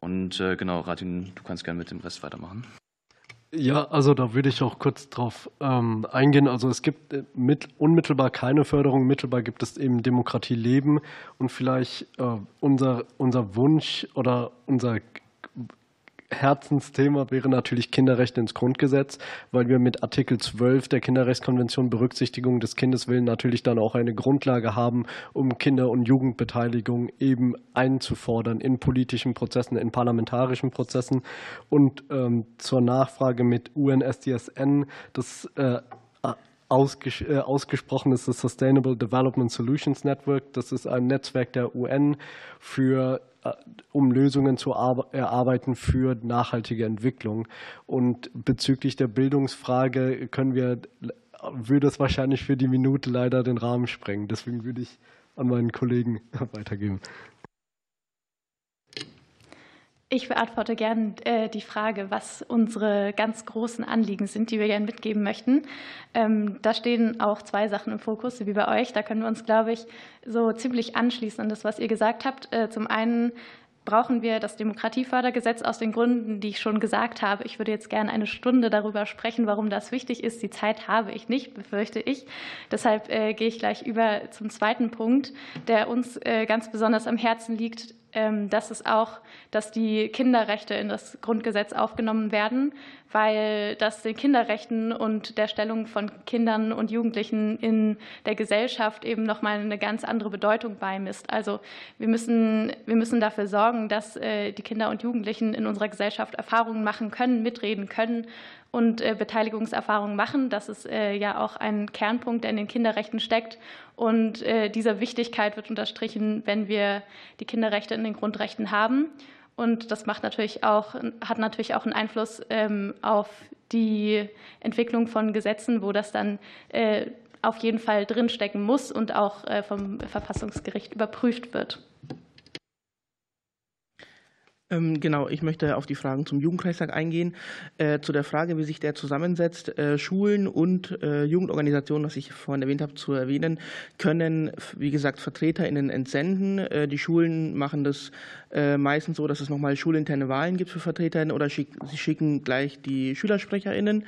S3: Und äh, genau, Ratin, du kannst gerne mit dem Rest weitermachen.
S2: Ja, also da würde ich auch kurz drauf ähm, eingehen. Also es gibt äh, mit, unmittelbar keine Förderung, mittelbar gibt es eben Demokratie leben und vielleicht äh, unser, unser Wunsch oder unser Herzensthema wäre natürlich Kinderrechte ins Grundgesetz, weil wir mit Artikel 12 der Kinderrechtskonvention Berücksichtigung des Kindeswillen natürlich dann auch eine Grundlage haben, um Kinder- und Jugendbeteiligung eben einzufordern in politischen Prozessen, in parlamentarischen Prozessen. Und ähm, zur Nachfrage mit UNSDSN, das äh, ausges äh, ausgesprochen ist das Sustainable Development Solutions Network. Das ist ein Netzwerk der UN für um Lösungen zu erarbeiten für nachhaltige Entwicklung. Und bezüglich der Bildungsfrage können wir, würde es wahrscheinlich für die Minute leider den Rahmen sprengen. Deswegen würde ich an meinen Kollegen weitergeben.
S7: Ich beantworte gerne äh, die Frage, was unsere ganz großen Anliegen sind, die wir gerne mitgeben möchten. Ähm, da stehen auch zwei Sachen im Fokus, wie bei euch. Da können wir uns, glaube ich, so ziemlich anschließen an das, was ihr gesagt habt. Äh, zum einen brauchen wir das Demokratiefördergesetz aus den Gründen, die ich schon gesagt habe. Ich würde jetzt gerne eine Stunde darüber sprechen, warum das wichtig ist. Die Zeit habe ich nicht, befürchte ich. Deshalb äh, gehe ich gleich über zum zweiten Punkt, der uns ganz besonders am Herzen liegt, ähm, dass es auch, dass die Kinderrechte in das Grundgesetz aufgenommen werden, weil das den Kinderrechten und der Stellung von Kindern und Jugendlichen in der Gesellschaft eben nochmal eine ganz andere Bedeutung beimisst. Also wir müssen, wir müssen dafür sorgen, dass äh, die Kinder und Jugendlichen in unserer Gesellschaft Erfahrungen machen können, mitreden können und äh, Beteiligungserfahrungen machen. Das ist äh, ja auch ein Kernpunkt, der in den Kinderrechten steckt. Und äh, diese Wichtigkeit wird unterstrichen, wenn wir die Kinderrechte in den Grundrechten haben. Und das macht natürlich auch, hat natürlich auch einen Einfluss ähm, auf die Entwicklung von Gesetzen, wo das dann auf jeden Fall drinstecken muss und auch vom Verfassungsgericht überprüft wird.
S5: Ähm, genau, ich möchte auf die Fragen zum Jugendkreistag eingehen. Äh, zu der Frage, wie sich der zusammensetzt. Äh, Schulen und äh, Jugendorganisationen, was ich vorhin erwähnt habe, zu erwähnen, können, wie gesagt, VertreterInnen entsenden. Die Schulen machen das meistens so, dass es nochmal schulinterne Wahlen gibt für VertreterInnen oder sie schicken gleich die SchülersprecherInnen.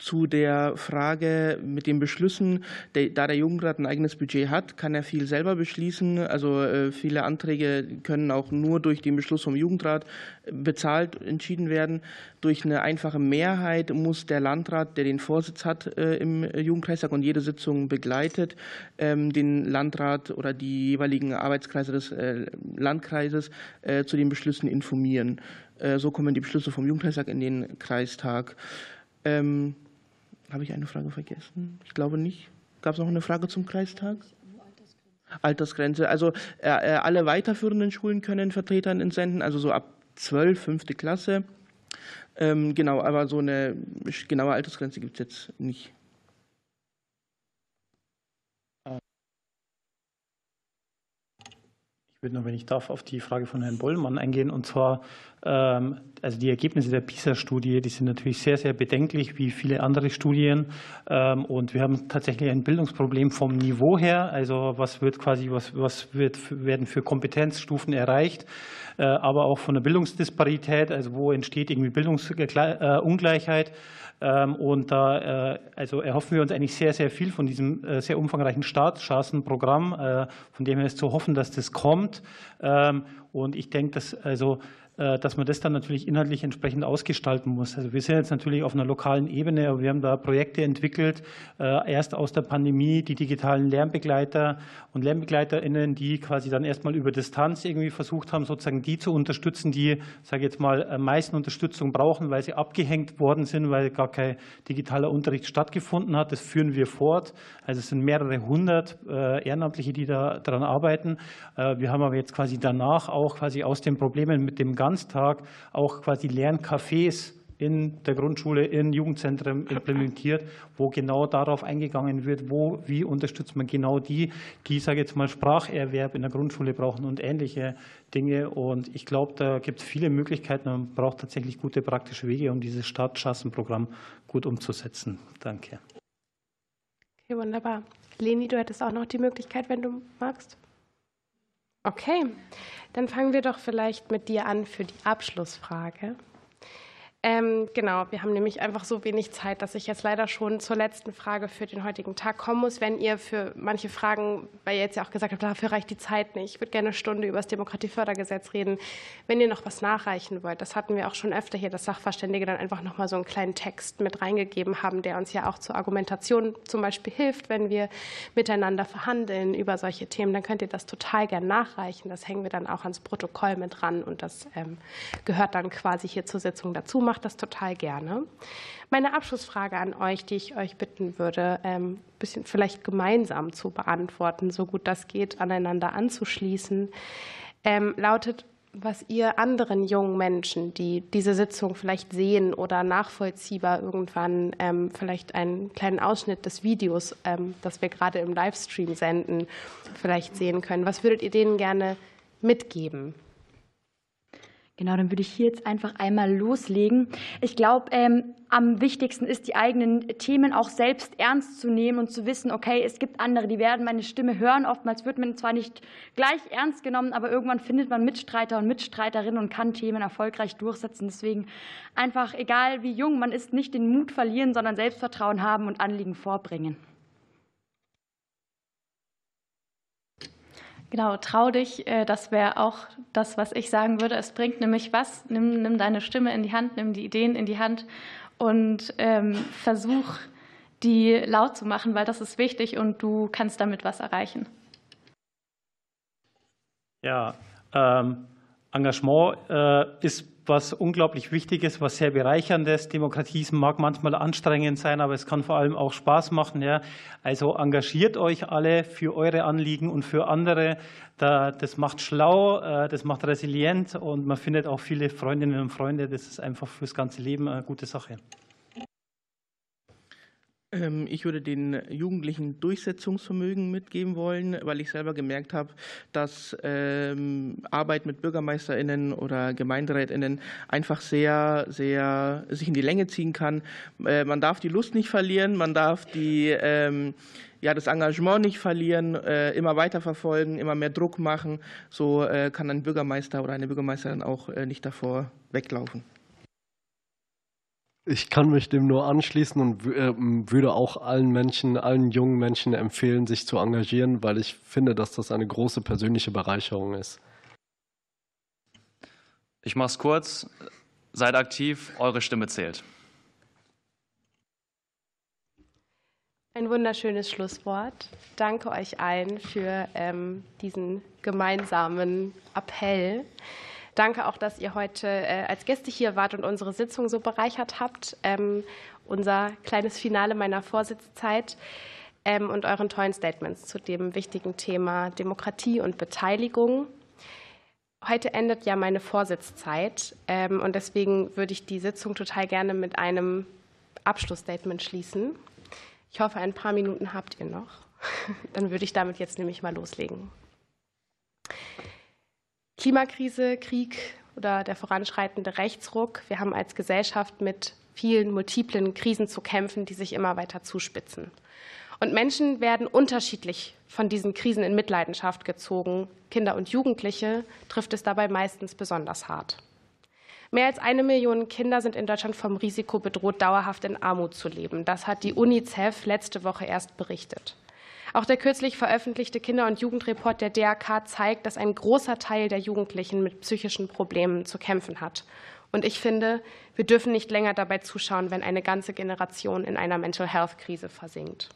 S5: Zu der Frage mit den Beschlüssen, da der Jugendrat ein eigenes Budget hat, kann er viel selber beschließen. Also äh, viele Anträge können auch nur durch den Beschluss vom Jugendrat bezahlt entschieden werden. Durch eine einfache Mehrheit muss der Landrat, der den Vorsitz hat äh, im Jugendkreistag und jede Sitzung begleitet, ähm, den Landrat oder die jeweiligen Arbeitskreise des äh, Landkreises zu den Beschlüssen informieren. So kommen die Beschlüsse vom Jugendkreistag in den Kreistag. Ähm, habe ich eine Frage vergessen? Ich glaube nicht. Gab es noch eine Frage zum Kreistag? Altersgrenze. Also äh, äh, alle weiterführenden Schulen können Vertretern entsenden, also so ab 12, fünfte Klasse. Ähm, genau, aber so eine genaue Altersgrenze gibt es jetzt nicht.
S4: Ich würde noch, wenn ich darf, auf die Frage von Herrn Bollmann eingehen. Und zwar, ähm, also die Ergebnisse der PISA-Studie, die sind natürlich sehr, sehr bedenklich, wie viele andere Studien. Ähm, und wir haben tatsächlich ein Bildungsproblem vom Niveau her. Also was wird quasi, was, was wird, werden für Kompetenzstufen erreicht, äh, aber auch von der Bildungsdisparität, also wo entsteht irgendwie Bildungsungleichheit. Ähm, und da äh, also erhoffen wir uns eigentlich sehr, sehr viel von diesem äh, sehr umfangreichen Staatschancenprogramm, äh, von dem her ist zu hoffen, dass das kommt. Ähm, Und ich denke, dass also dass man das dann natürlich inhaltlich entsprechend ausgestalten muss. Also wir sind jetzt natürlich auf einer lokalen Ebene, aber wir haben da Projekte entwickelt, äh, erst aus der Pandemie die digitalen Lernbegleiter und LernbegleiterInnen, die quasi dann erstmal über Distanz irgendwie versucht haben, sozusagen die zu unterstützen, die, sage ich jetzt mal, am meisten Unterstützung brauchen, weil sie abgehängt worden sind, weil gar kein digitaler Unterricht stattgefunden hat. Das führen wir fort. Also es sind mehrere hundert äh, Ehrenamtliche, die da daran arbeiten. Wir haben aber jetzt quasi danach auch quasi aus den Problemen mit dem Ganztag auch quasi Lerncafés in der Grundschule, in Jugendzentren implementiert, wo genau darauf eingegangen wird, wo, wie unterstützt man genau die, die, sage jetzt mal, Spracherwerb in der Grundschule brauchen und ähnliche Dinge. Und ich glaube, da gibt es viele Möglichkeiten. Man braucht tatsächlich gute praktische Wege, um dieses Startchancenprogramm gut umzusetzen. Danke.
S1: Okay, wunderbar. Leni, du hättest auch noch die Möglichkeit, wenn du magst. Okay, dann fangen wir doch vielleicht mit dir an für die Abschlussfrage. Ähm, genau, wir haben nämlich einfach so wenig Zeit, dass ich jetzt leider schon zur letzten Frage für den heutigen Tag kommen muss. Wenn ihr für manche Fragen, weil ihr jetzt ja auch gesagt habt, dafür reicht die Zeit nicht, ich würde gerne eine Stunde über das Demokratiefördergesetz reden. Wenn ihr noch was nachreichen wollt, das hatten wir auch schon öfter hier, dass Sachverständige dann einfach noch mal so einen kleinen Text mit reingegeben haben, der uns ja auch zur Argumentation zum Beispiel hilft, wenn wir miteinander verhandeln über solche Themen, dann könnt ihr das total gern nachreichen. Das hängen wir dann auch ans Protokoll mit ran und das ähm, gehört dann quasi hier zur Sitzung dazu mache das total gerne. Meine Abschlussfrage an euch, die ich euch bitten würde, ein ähm, bisschen vielleicht gemeinsam zu beantworten, so gut das geht, aneinander anzuschließen, ähm, lautet, was ihr anderen jungen Menschen, die diese Sitzung vielleicht sehen oder nachvollziehbar irgendwann ähm, vielleicht einen kleinen Ausschnitt des Videos, das wir gerade im Livestream senden, vielleicht sehen können. Was würdet ihr denen gerne mitgeben?
S6: Genau, dann würde ich hier jetzt einfach einmal loslegen. Ich glaube, ähm, am wichtigsten ist, die eigenen Themen auch selbst ernst zu nehmen und zu wissen, okay, es gibt andere, die werden meine Stimme hören. Oftmals wird man zwar nicht gleich ernst genommen, aber irgendwann findet man Mitstreiter und Mitstreiterinnen und kann Themen erfolgreich durchsetzen. Deswegen einfach, egal wie jung man ist, nicht den Mut verlieren, sondern Selbstvertrauen haben und Anliegen vorbringen.
S7: Genau, trau dich, äh, das wäre auch das, was ich sagen würde. Es bringt nämlich was. Nimm, nimm deine Stimme in die Hand, nimm die Ideen in die Hand und ähm, versuch, die laut zu machen, weil das ist wichtig und du kannst damit was erreichen.
S4: Ja, ähm, Engagement äh, ist was unglaublich Wichtiges, was sehr Bereicherndes. Demokratie mag manchmal anstrengend sein, aber es kann vor allem auch Spaß machen. Ja. Also engagiert euch alle für eure Anliegen und für andere. Das macht schlau, äh, das macht resilient und man findet auch viele Freundinnen und Freunde. Das ist einfach fürs ganze Leben eine gute Sache.
S5: Ähm, ich würde den Jugendlichen Durchsetzungsvermögen mitgeben wollen, weil ich selber gemerkt habe, dass ähm, Arbeit mit BürgermeisterInnen oder GemeinderätInnen einfach sehr, sehr sich in die Länge ziehen kann. Äh, man darf die Lust nicht verlieren, man darf die, ähm, ja, das Engagement nicht verlieren, äh, immer weiter verfolgen, immer mehr Druck machen. So äh, kann ein Bürgermeister oder eine Bürgermeisterin auch nicht davor weglaufen.
S2: Ich kann mich dem nur anschließen und ähm, würde auch allen Menschen, allen jungen Menschen empfehlen, sich zu engagieren, weil ich finde, dass das eine große persönliche Bereicherung ist.
S3: Ich mache es kurz. Seid aktiv, eure Stimme zählt.
S1: Ein wunderschönes Schlusswort. Danke euch allen für ähm, diesen gemeinsamen Appell. Danke auch, dass ihr heute äh, als Gäste hier wart und unsere Sitzung so bereichert habt. Ähm, unser kleines Finale meiner Vorsitzzeit ähm, und euren tollen Statements zu dem wichtigen Thema Demokratie und Beteiligung. Heute endet ja meine Vorsitzzeit ähm, und deswegen würde ich die Sitzung total gerne mit einem Abschlussstatement schließen. Ich hoffe, ein paar Minuten habt ihr noch. Dann würde ich damit jetzt nämlich mal loslegen. Klimakrise, Krieg oder der voranschreitende Rechtsruck. Wir haben als Gesellschaft mit vielen multiplen Krisen zu kämpfen, die sich immer weiter zuspitzen. Und Menschen werden unterschiedlich von diesen Krisen in Mitleidenschaft gezogen. Kinder und Jugendliche trifft es dabei meistens besonders hart. Mehr als eine Million Kinder sind in Deutschland vom Risiko bedroht, dauerhaft in Armut zu leben. Das hat die UNICEF letzte Woche erst berichtet. Auch der kürzlich veröffentlichte Kinder- und Jugendreport der DRK zeigt, dass ein großer Teil der Jugendlichen mit psychischen Problemen zu kämpfen hat. Und ich finde, wir dürfen nicht länger dabei zuschauen, wenn eine ganze Generation in einer Mental Health Krise versinkt.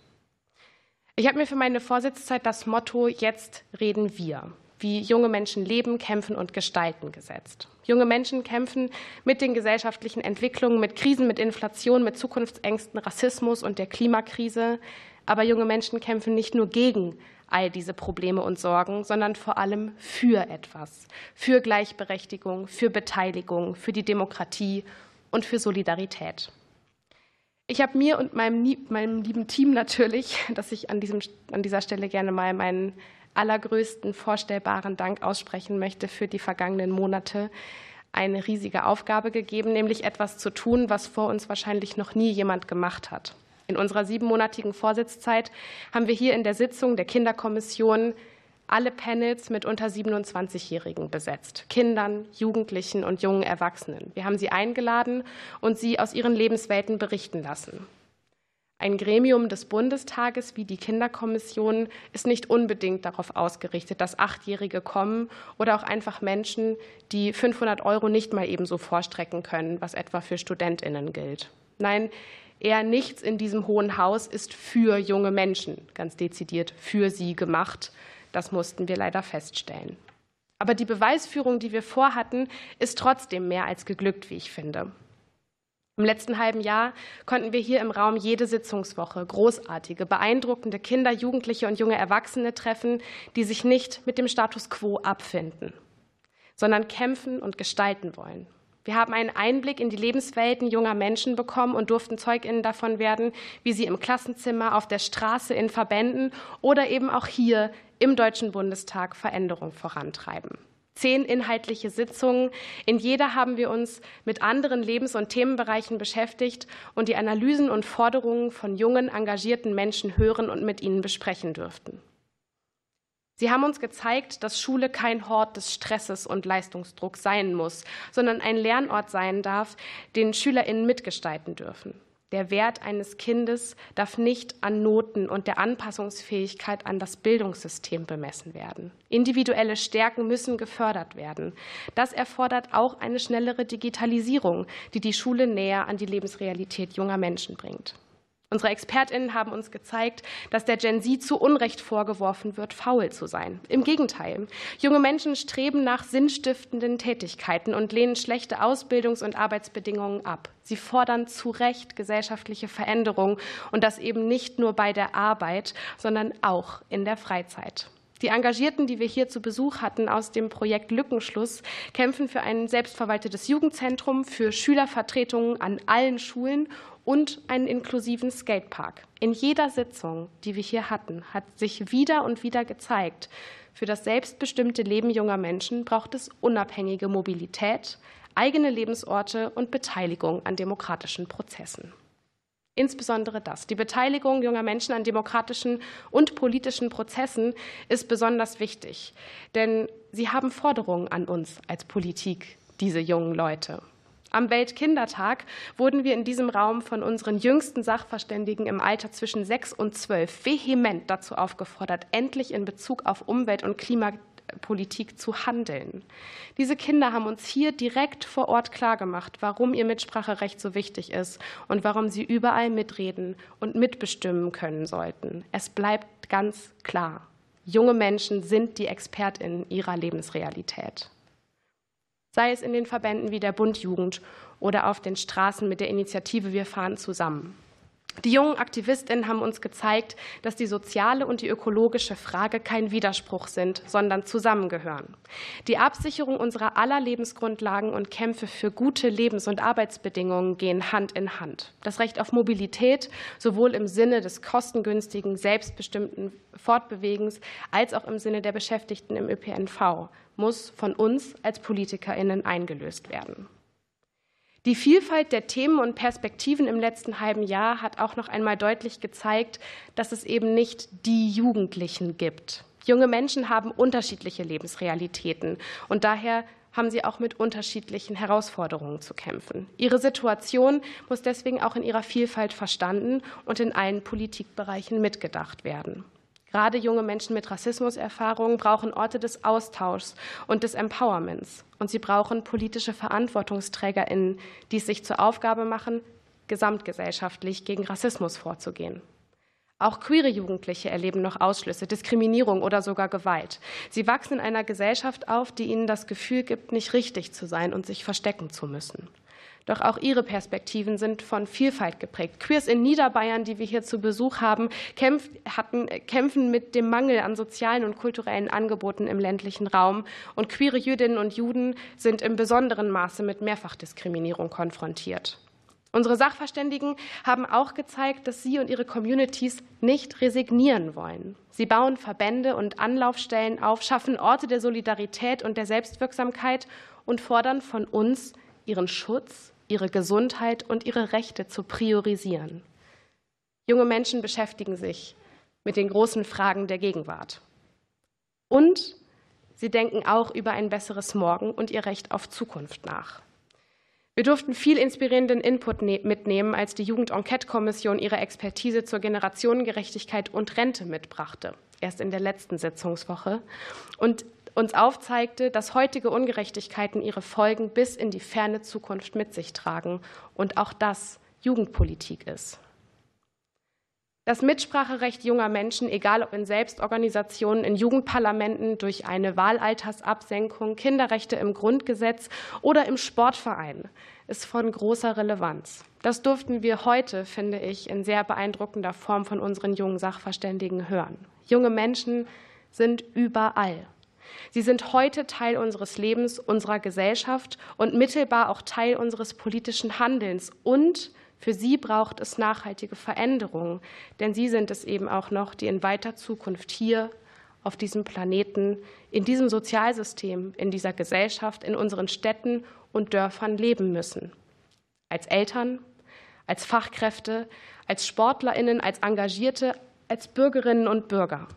S1: Ich habe mir für meine Vorsitzzeit das Motto Jetzt reden wir wie junge Menschen leben, kämpfen und gestalten gesetzt. Junge Menschen kämpfen mit den gesellschaftlichen Entwicklungen, mit Krisen, mit Inflation, mit Zukunftsängsten, Rassismus und der Klimakrise. Aber junge Menschen kämpfen nicht nur gegen all diese Probleme und Sorgen, sondern vor allem für etwas, für Gleichberechtigung, für Beteiligung, für die Demokratie und für Solidarität. Ich habe mir und meinem, meinem lieben Team natürlich, dass ich an, diesem, an dieser Stelle gerne mal meinen allergrößten vorstellbaren Dank aussprechen möchte für die vergangenen Monate, eine riesige Aufgabe gegeben, nämlich etwas zu tun, was vor uns wahrscheinlich noch nie jemand gemacht hat. In unserer siebenmonatigen Vorsitzzeit haben wir hier in der Sitzung der Kinderkommission alle Panels mit unter 27-Jährigen besetzt, Kindern, Jugendlichen und jungen Erwachsenen. Wir haben sie eingeladen und sie aus ihren Lebenswelten berichten lassen. Ein Gremium des Bundestages wie die Kinderkommission ist nicht unbedingt darauf ausgerichtet, dass Achtjährige kommen oder auch einfach Menschen, die 500 Euro nicht mal ebenso vorstrecken können, was etwa für Studentinnen gilt. Nein, eher nichts in diesem Hohen Haus ist für junge Menschen, ganz dezidiert für sie gemacht. Das mussten wir leider feststellen. Aber die Beweisführung, die wir vorhatten, ist trotzdem mehr als geglückt, wie ich finde. Im letzten halben Jahr konnten wir hier im Raum jede Sitzungswoche großartige, beeindruckende Kinder, Jugendliche und junge Erwachsene treffen, die sich nicht mit dem Status quo abfinden, sondern kämpfen und gestalten wollen. Wir haben einen Einblick in die Lebenswelten junger Menschen bekommen und durften Zeuginnen davon werden, wie sie im Klassenzimmer, auf der Straße, in Verbänden oder eben auch hier im Deutschen Bundestag Veränderung vorantreiben zehn inhaltliche Sitzungen. In jeder haben wir uns mit anderen Lebens- und Themenbereichen beschäftigt und die Analysen und Forderungen von jungen, engagierten Menschen hören und mit ihnen besprechen dürften. Sie haben uns gezeigt, dass Schule kein Hort des Stresses und Leistungsdrucks sein muss, sondern ein Lernort sein darf, den SchülerInnen mitgestalten dürfen. Der Wert eines Kindes darf nicht an Noten und der Anpassungsfähigkeit an das Bildungssystem bemessen werden. Individuelle Stärken müssen gefördert werden. Das erfordert auch eine schnellere Digitalisierung, die die Schule näher an die Lebensrealität junger Menschen bringt. Unsere Expertinnen haben uns gezeigt, dass der Gen Z zu Unrecht vorgeworfen wird, faul zu sein. Im Gegenteil, junge Menschen streben nach sinnstiftenden Tätigkeiten und lehnen schlechte Ausbildungs- und Arbeitsbedingungen ab. Sie fordern zu Recht gesellschaftliche Veränderungen und das eben nicht nur bei der Arbeit, sondern auch in der Freizeit. Die Engagierten, die wir hier zu Besuch hatten aus dem Projekt Lückenschluss, kämpfen für ein selbstverwaltetes Jugendzentrum, für Schülervertretungen an allen Schulen und einen inklusiven Skatepark. In jeder Sitzung, die wir hier hatten, hat sich wieder und wieder gezeigt, für das selbstbestimmte Leben junger Menschen braucht es unabhängige Mobilität, eigene Lebensorte und Beteiligung an demokratischen Prozessen. Insbesondere das. Die Beteiligung junger Menschen an demokratischen und politischen Prozessen ist besonders wichtig, denn sie haben Forderungen an uns als Politik, diese jungen Leute. Am Weltkindertag wurden wir in diesem Raum von unseren jüngsten Sachverständigen im Alter zwischen sechs und zwölf vehement dazu aufgefordert, endlich in Bezug auf Umwelt- und Klimapolitik zu handeln. Diese Kinder haben uns hier direkt vor Ort klargemacht, warum ihr Mitspracherecht so wichtig ist und warum sie überall mitreden und mitbestimmen können sollten. Es bleibt ganz klar. Junge Menschen sind die Expertinnen ihrer Lebensrealität sei es in den Verbänden wie der Bund Jugend oder auf den Straßen mit der Initiative Wir fahren zusammen. Die jungen Aktivistinnen haben uns gezeigt, dass die soziale und die ökologische Frage kein Widerspruch sind, sondern zusammengehören. Die Absicherung unserer aller Lebensgrundlagen und Kämpfe für gute Lebens- und Arbeitsbedingungen gehen Hand in Hand. Das Recht auf Mobilität, sowohl im Sinne des kostengünstigen, selbstbestimmten Fortbewegens als auch im Sinne der Beschäftigten im ÖPNV, muss von uns als PolitikerInnen eingelöst werden. Die Vielfalt der Themen und Perspektiven im letzten halben Jahr hat auch noch einmal deutlich gezeigt, dass es eben nicht die Jugendlichen gibt. Junge Menschen haben unterschiedliche Lebensrealitäten und daher haben sie auch mit unterschiedlichen Herausforderungen zu kämpfen. Ihre Situation muss deswegen auch in ihrer Vielfalt verstanden und in allen Politikbereichen mitgedacht werden. Gerade junge Menschen mit Rassismuserfahrungen brauchen Orte des Austauschs und des Empowerments. Und sie brauchen politische VerantwortungsträgerInnen, die es sich zur Aufgabe machen, gesamtgesellschaftlich gegen Rassismus vorzugehen. Auch queere Jugendliche erleben noch Ausschlüsse, Diskriminierung oder sogar Gewalt. Sie wachsen in einer Gesellschaft auf, die ihnen das Gefühl gibt, nicht richtig zu sein und sich verstecken zu müssen. Doch auch ihre Perspektiven sind von Vielfalt geprägt. Queers in Niederbayern, die wir hier zu Besuch haben, kämpf, hatten, kämpfen mit dem Mangel an sozialen und kulturellen Angeboten im ländlichen Raum. Und queere Jüdinnen und Juden sind im besonderen Maße mit Mehrfachdiskriminierung konfrontiert. Unsere Sachverständigen haben auch gezeigt, dass sie und ihre Communities nicht resignieren wollen. Sie bauen Verbände und Anlaufstellen auf, schaffen Orte der Solidarität und der Selbstwirksamkeit und fordern von uns, ihren Schutz, ihre Gesundheit und ihre Rechte zu priorisieren. Junge Menschen beschäftigen sich mit den großen Fragen der Gegenwart. Und sie denken auch über ein besseres Morgen und ihr Recht auf Zukunft nach. Wir durften viel inspirierenden Input ne-, mitnehmen, als die Jugend-Enquete-Kommission ihre Expertise zur Generationengerechtigkeit und Rente mitbrachte, erst in der letzten Sitzungswoche, und uns aufzeigte, dass heutige Ungerechtigkeiten ihre Folgen bis in die ferne Zukunft mit sich tragen und auch das Jugendpolitik ist. Das Mitspracherecht junger Menschen, egal ob in Selbstorganisationen, in Jugendparlamenten, durch eine Wahlaltersabsenkung, Kinderrechte im Grundgesetz oder im Sportverein, ist von großer Relevanz. Das durften wir heute, finde ich, in sehr beeindruckender Form von unseren jungen Sachverständigen hören. Junge Menschen sind überall. Sie sind heute Teil unseres Lebens, unserer Gesellschaft und mittelbar auch Teil unseres politischen Handelns und für sie braucht es nachhaltige Veränderungen, denn sie sind es eben auch noch, die in weiter Zukunft hier auf diesem Planeten, in diesem Sozialsystem, in dieser Gesellschaft, in unseren Städten und Dörfern leben müssen. Als Eltern, als Fachkräfte, als Sportlerinnen, als Engagierte, als Bürgerinnen und Bürger.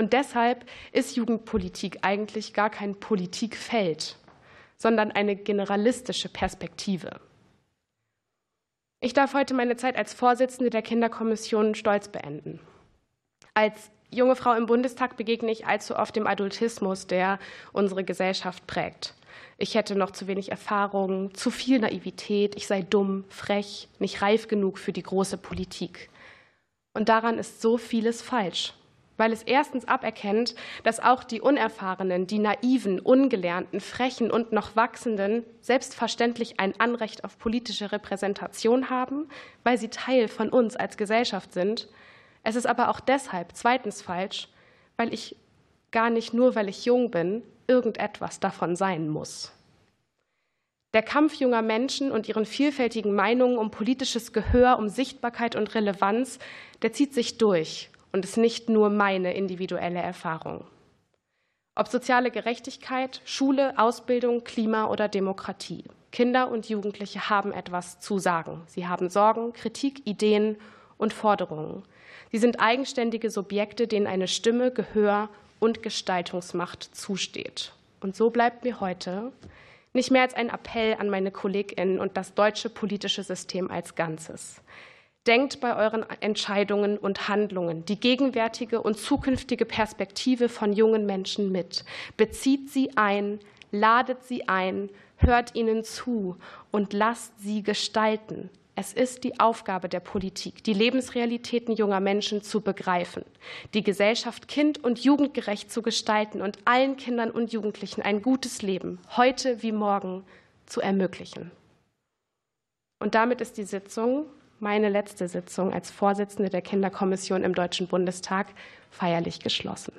S1: Und deshalb ist Jugendpolitik eigentlich gar kein Politikfeld, sondern eine generalistische Perspektive. Ich darf heute meine Zeit als Vorsitzende der Kinderkommission stolz beenden. Als junge Frau im Bundestag begegne ich allzu oft dem Adultismus, der unsere Gesellschaft prägt. Ich hätte noch zu wenig Erfahrung, zu viel Naivität, ich sei dumm, frech, nicht reif genug für die große Politik. Und daran ist so vieles falsch weil es erstens aberkennt, dass auch die Unerfahrenen, die naiven, ungelernten, frechen und noch wachsenden selbstverständlich ein Anrecht auf politische Repräsentation haben, weil sie Teil von uns als Gesellschaft sind. Es ist aber auch deshalb zweitens falsch, weil ich gar nicht nur, weil ich jung bin, irgendetwas davon sein muss. Der Kampf junger Menschen und ihren vielfältigen Meinungen um politisches Gehör, um Sichtbarkeit und Relevanz, der zieht sich durch und ist nicht nur meine individuelle Erfahrung. Ob soziale Gerechtigkeit, Schule, Ausbildung, Klima oder Demokratie. Kinder und Jugendliche haben etwas zu sagen. Sie haben Sorgen, Kritik, Ideen und Forderungen. Sie sind eigenständige Subjekte, denen eine Stimme, Gehör und Gestaltungsmacht zusteht. Und so bleibt mir heute nicht mehr als ein Appell an meine Kolleginnen und das deutsche politische System als Ganzes. Denkt bei euren Entscheidungen und Handlungen die gegenwärtige und zukünftige Perspektive von jungen Menschen mit. Bezieht sie ein, ladet sie ein, hört ihnen zu und lasst sie gestalten. Es ist die Aufgabe der Politik, die Lebensrealitäten junger Menschen zu begreifen, die Gesellschaft kind- und jugendgerecht zu gestalten und allen Kindern und Jugendlichen ein gutes Leben, heute wie morgen, zu ermöglichen. Und damit ist die Sitzung meine letzte Sitzung als Vorsitzende der Kinderkommission im Deutschen Bundestag feierlich geschlossen.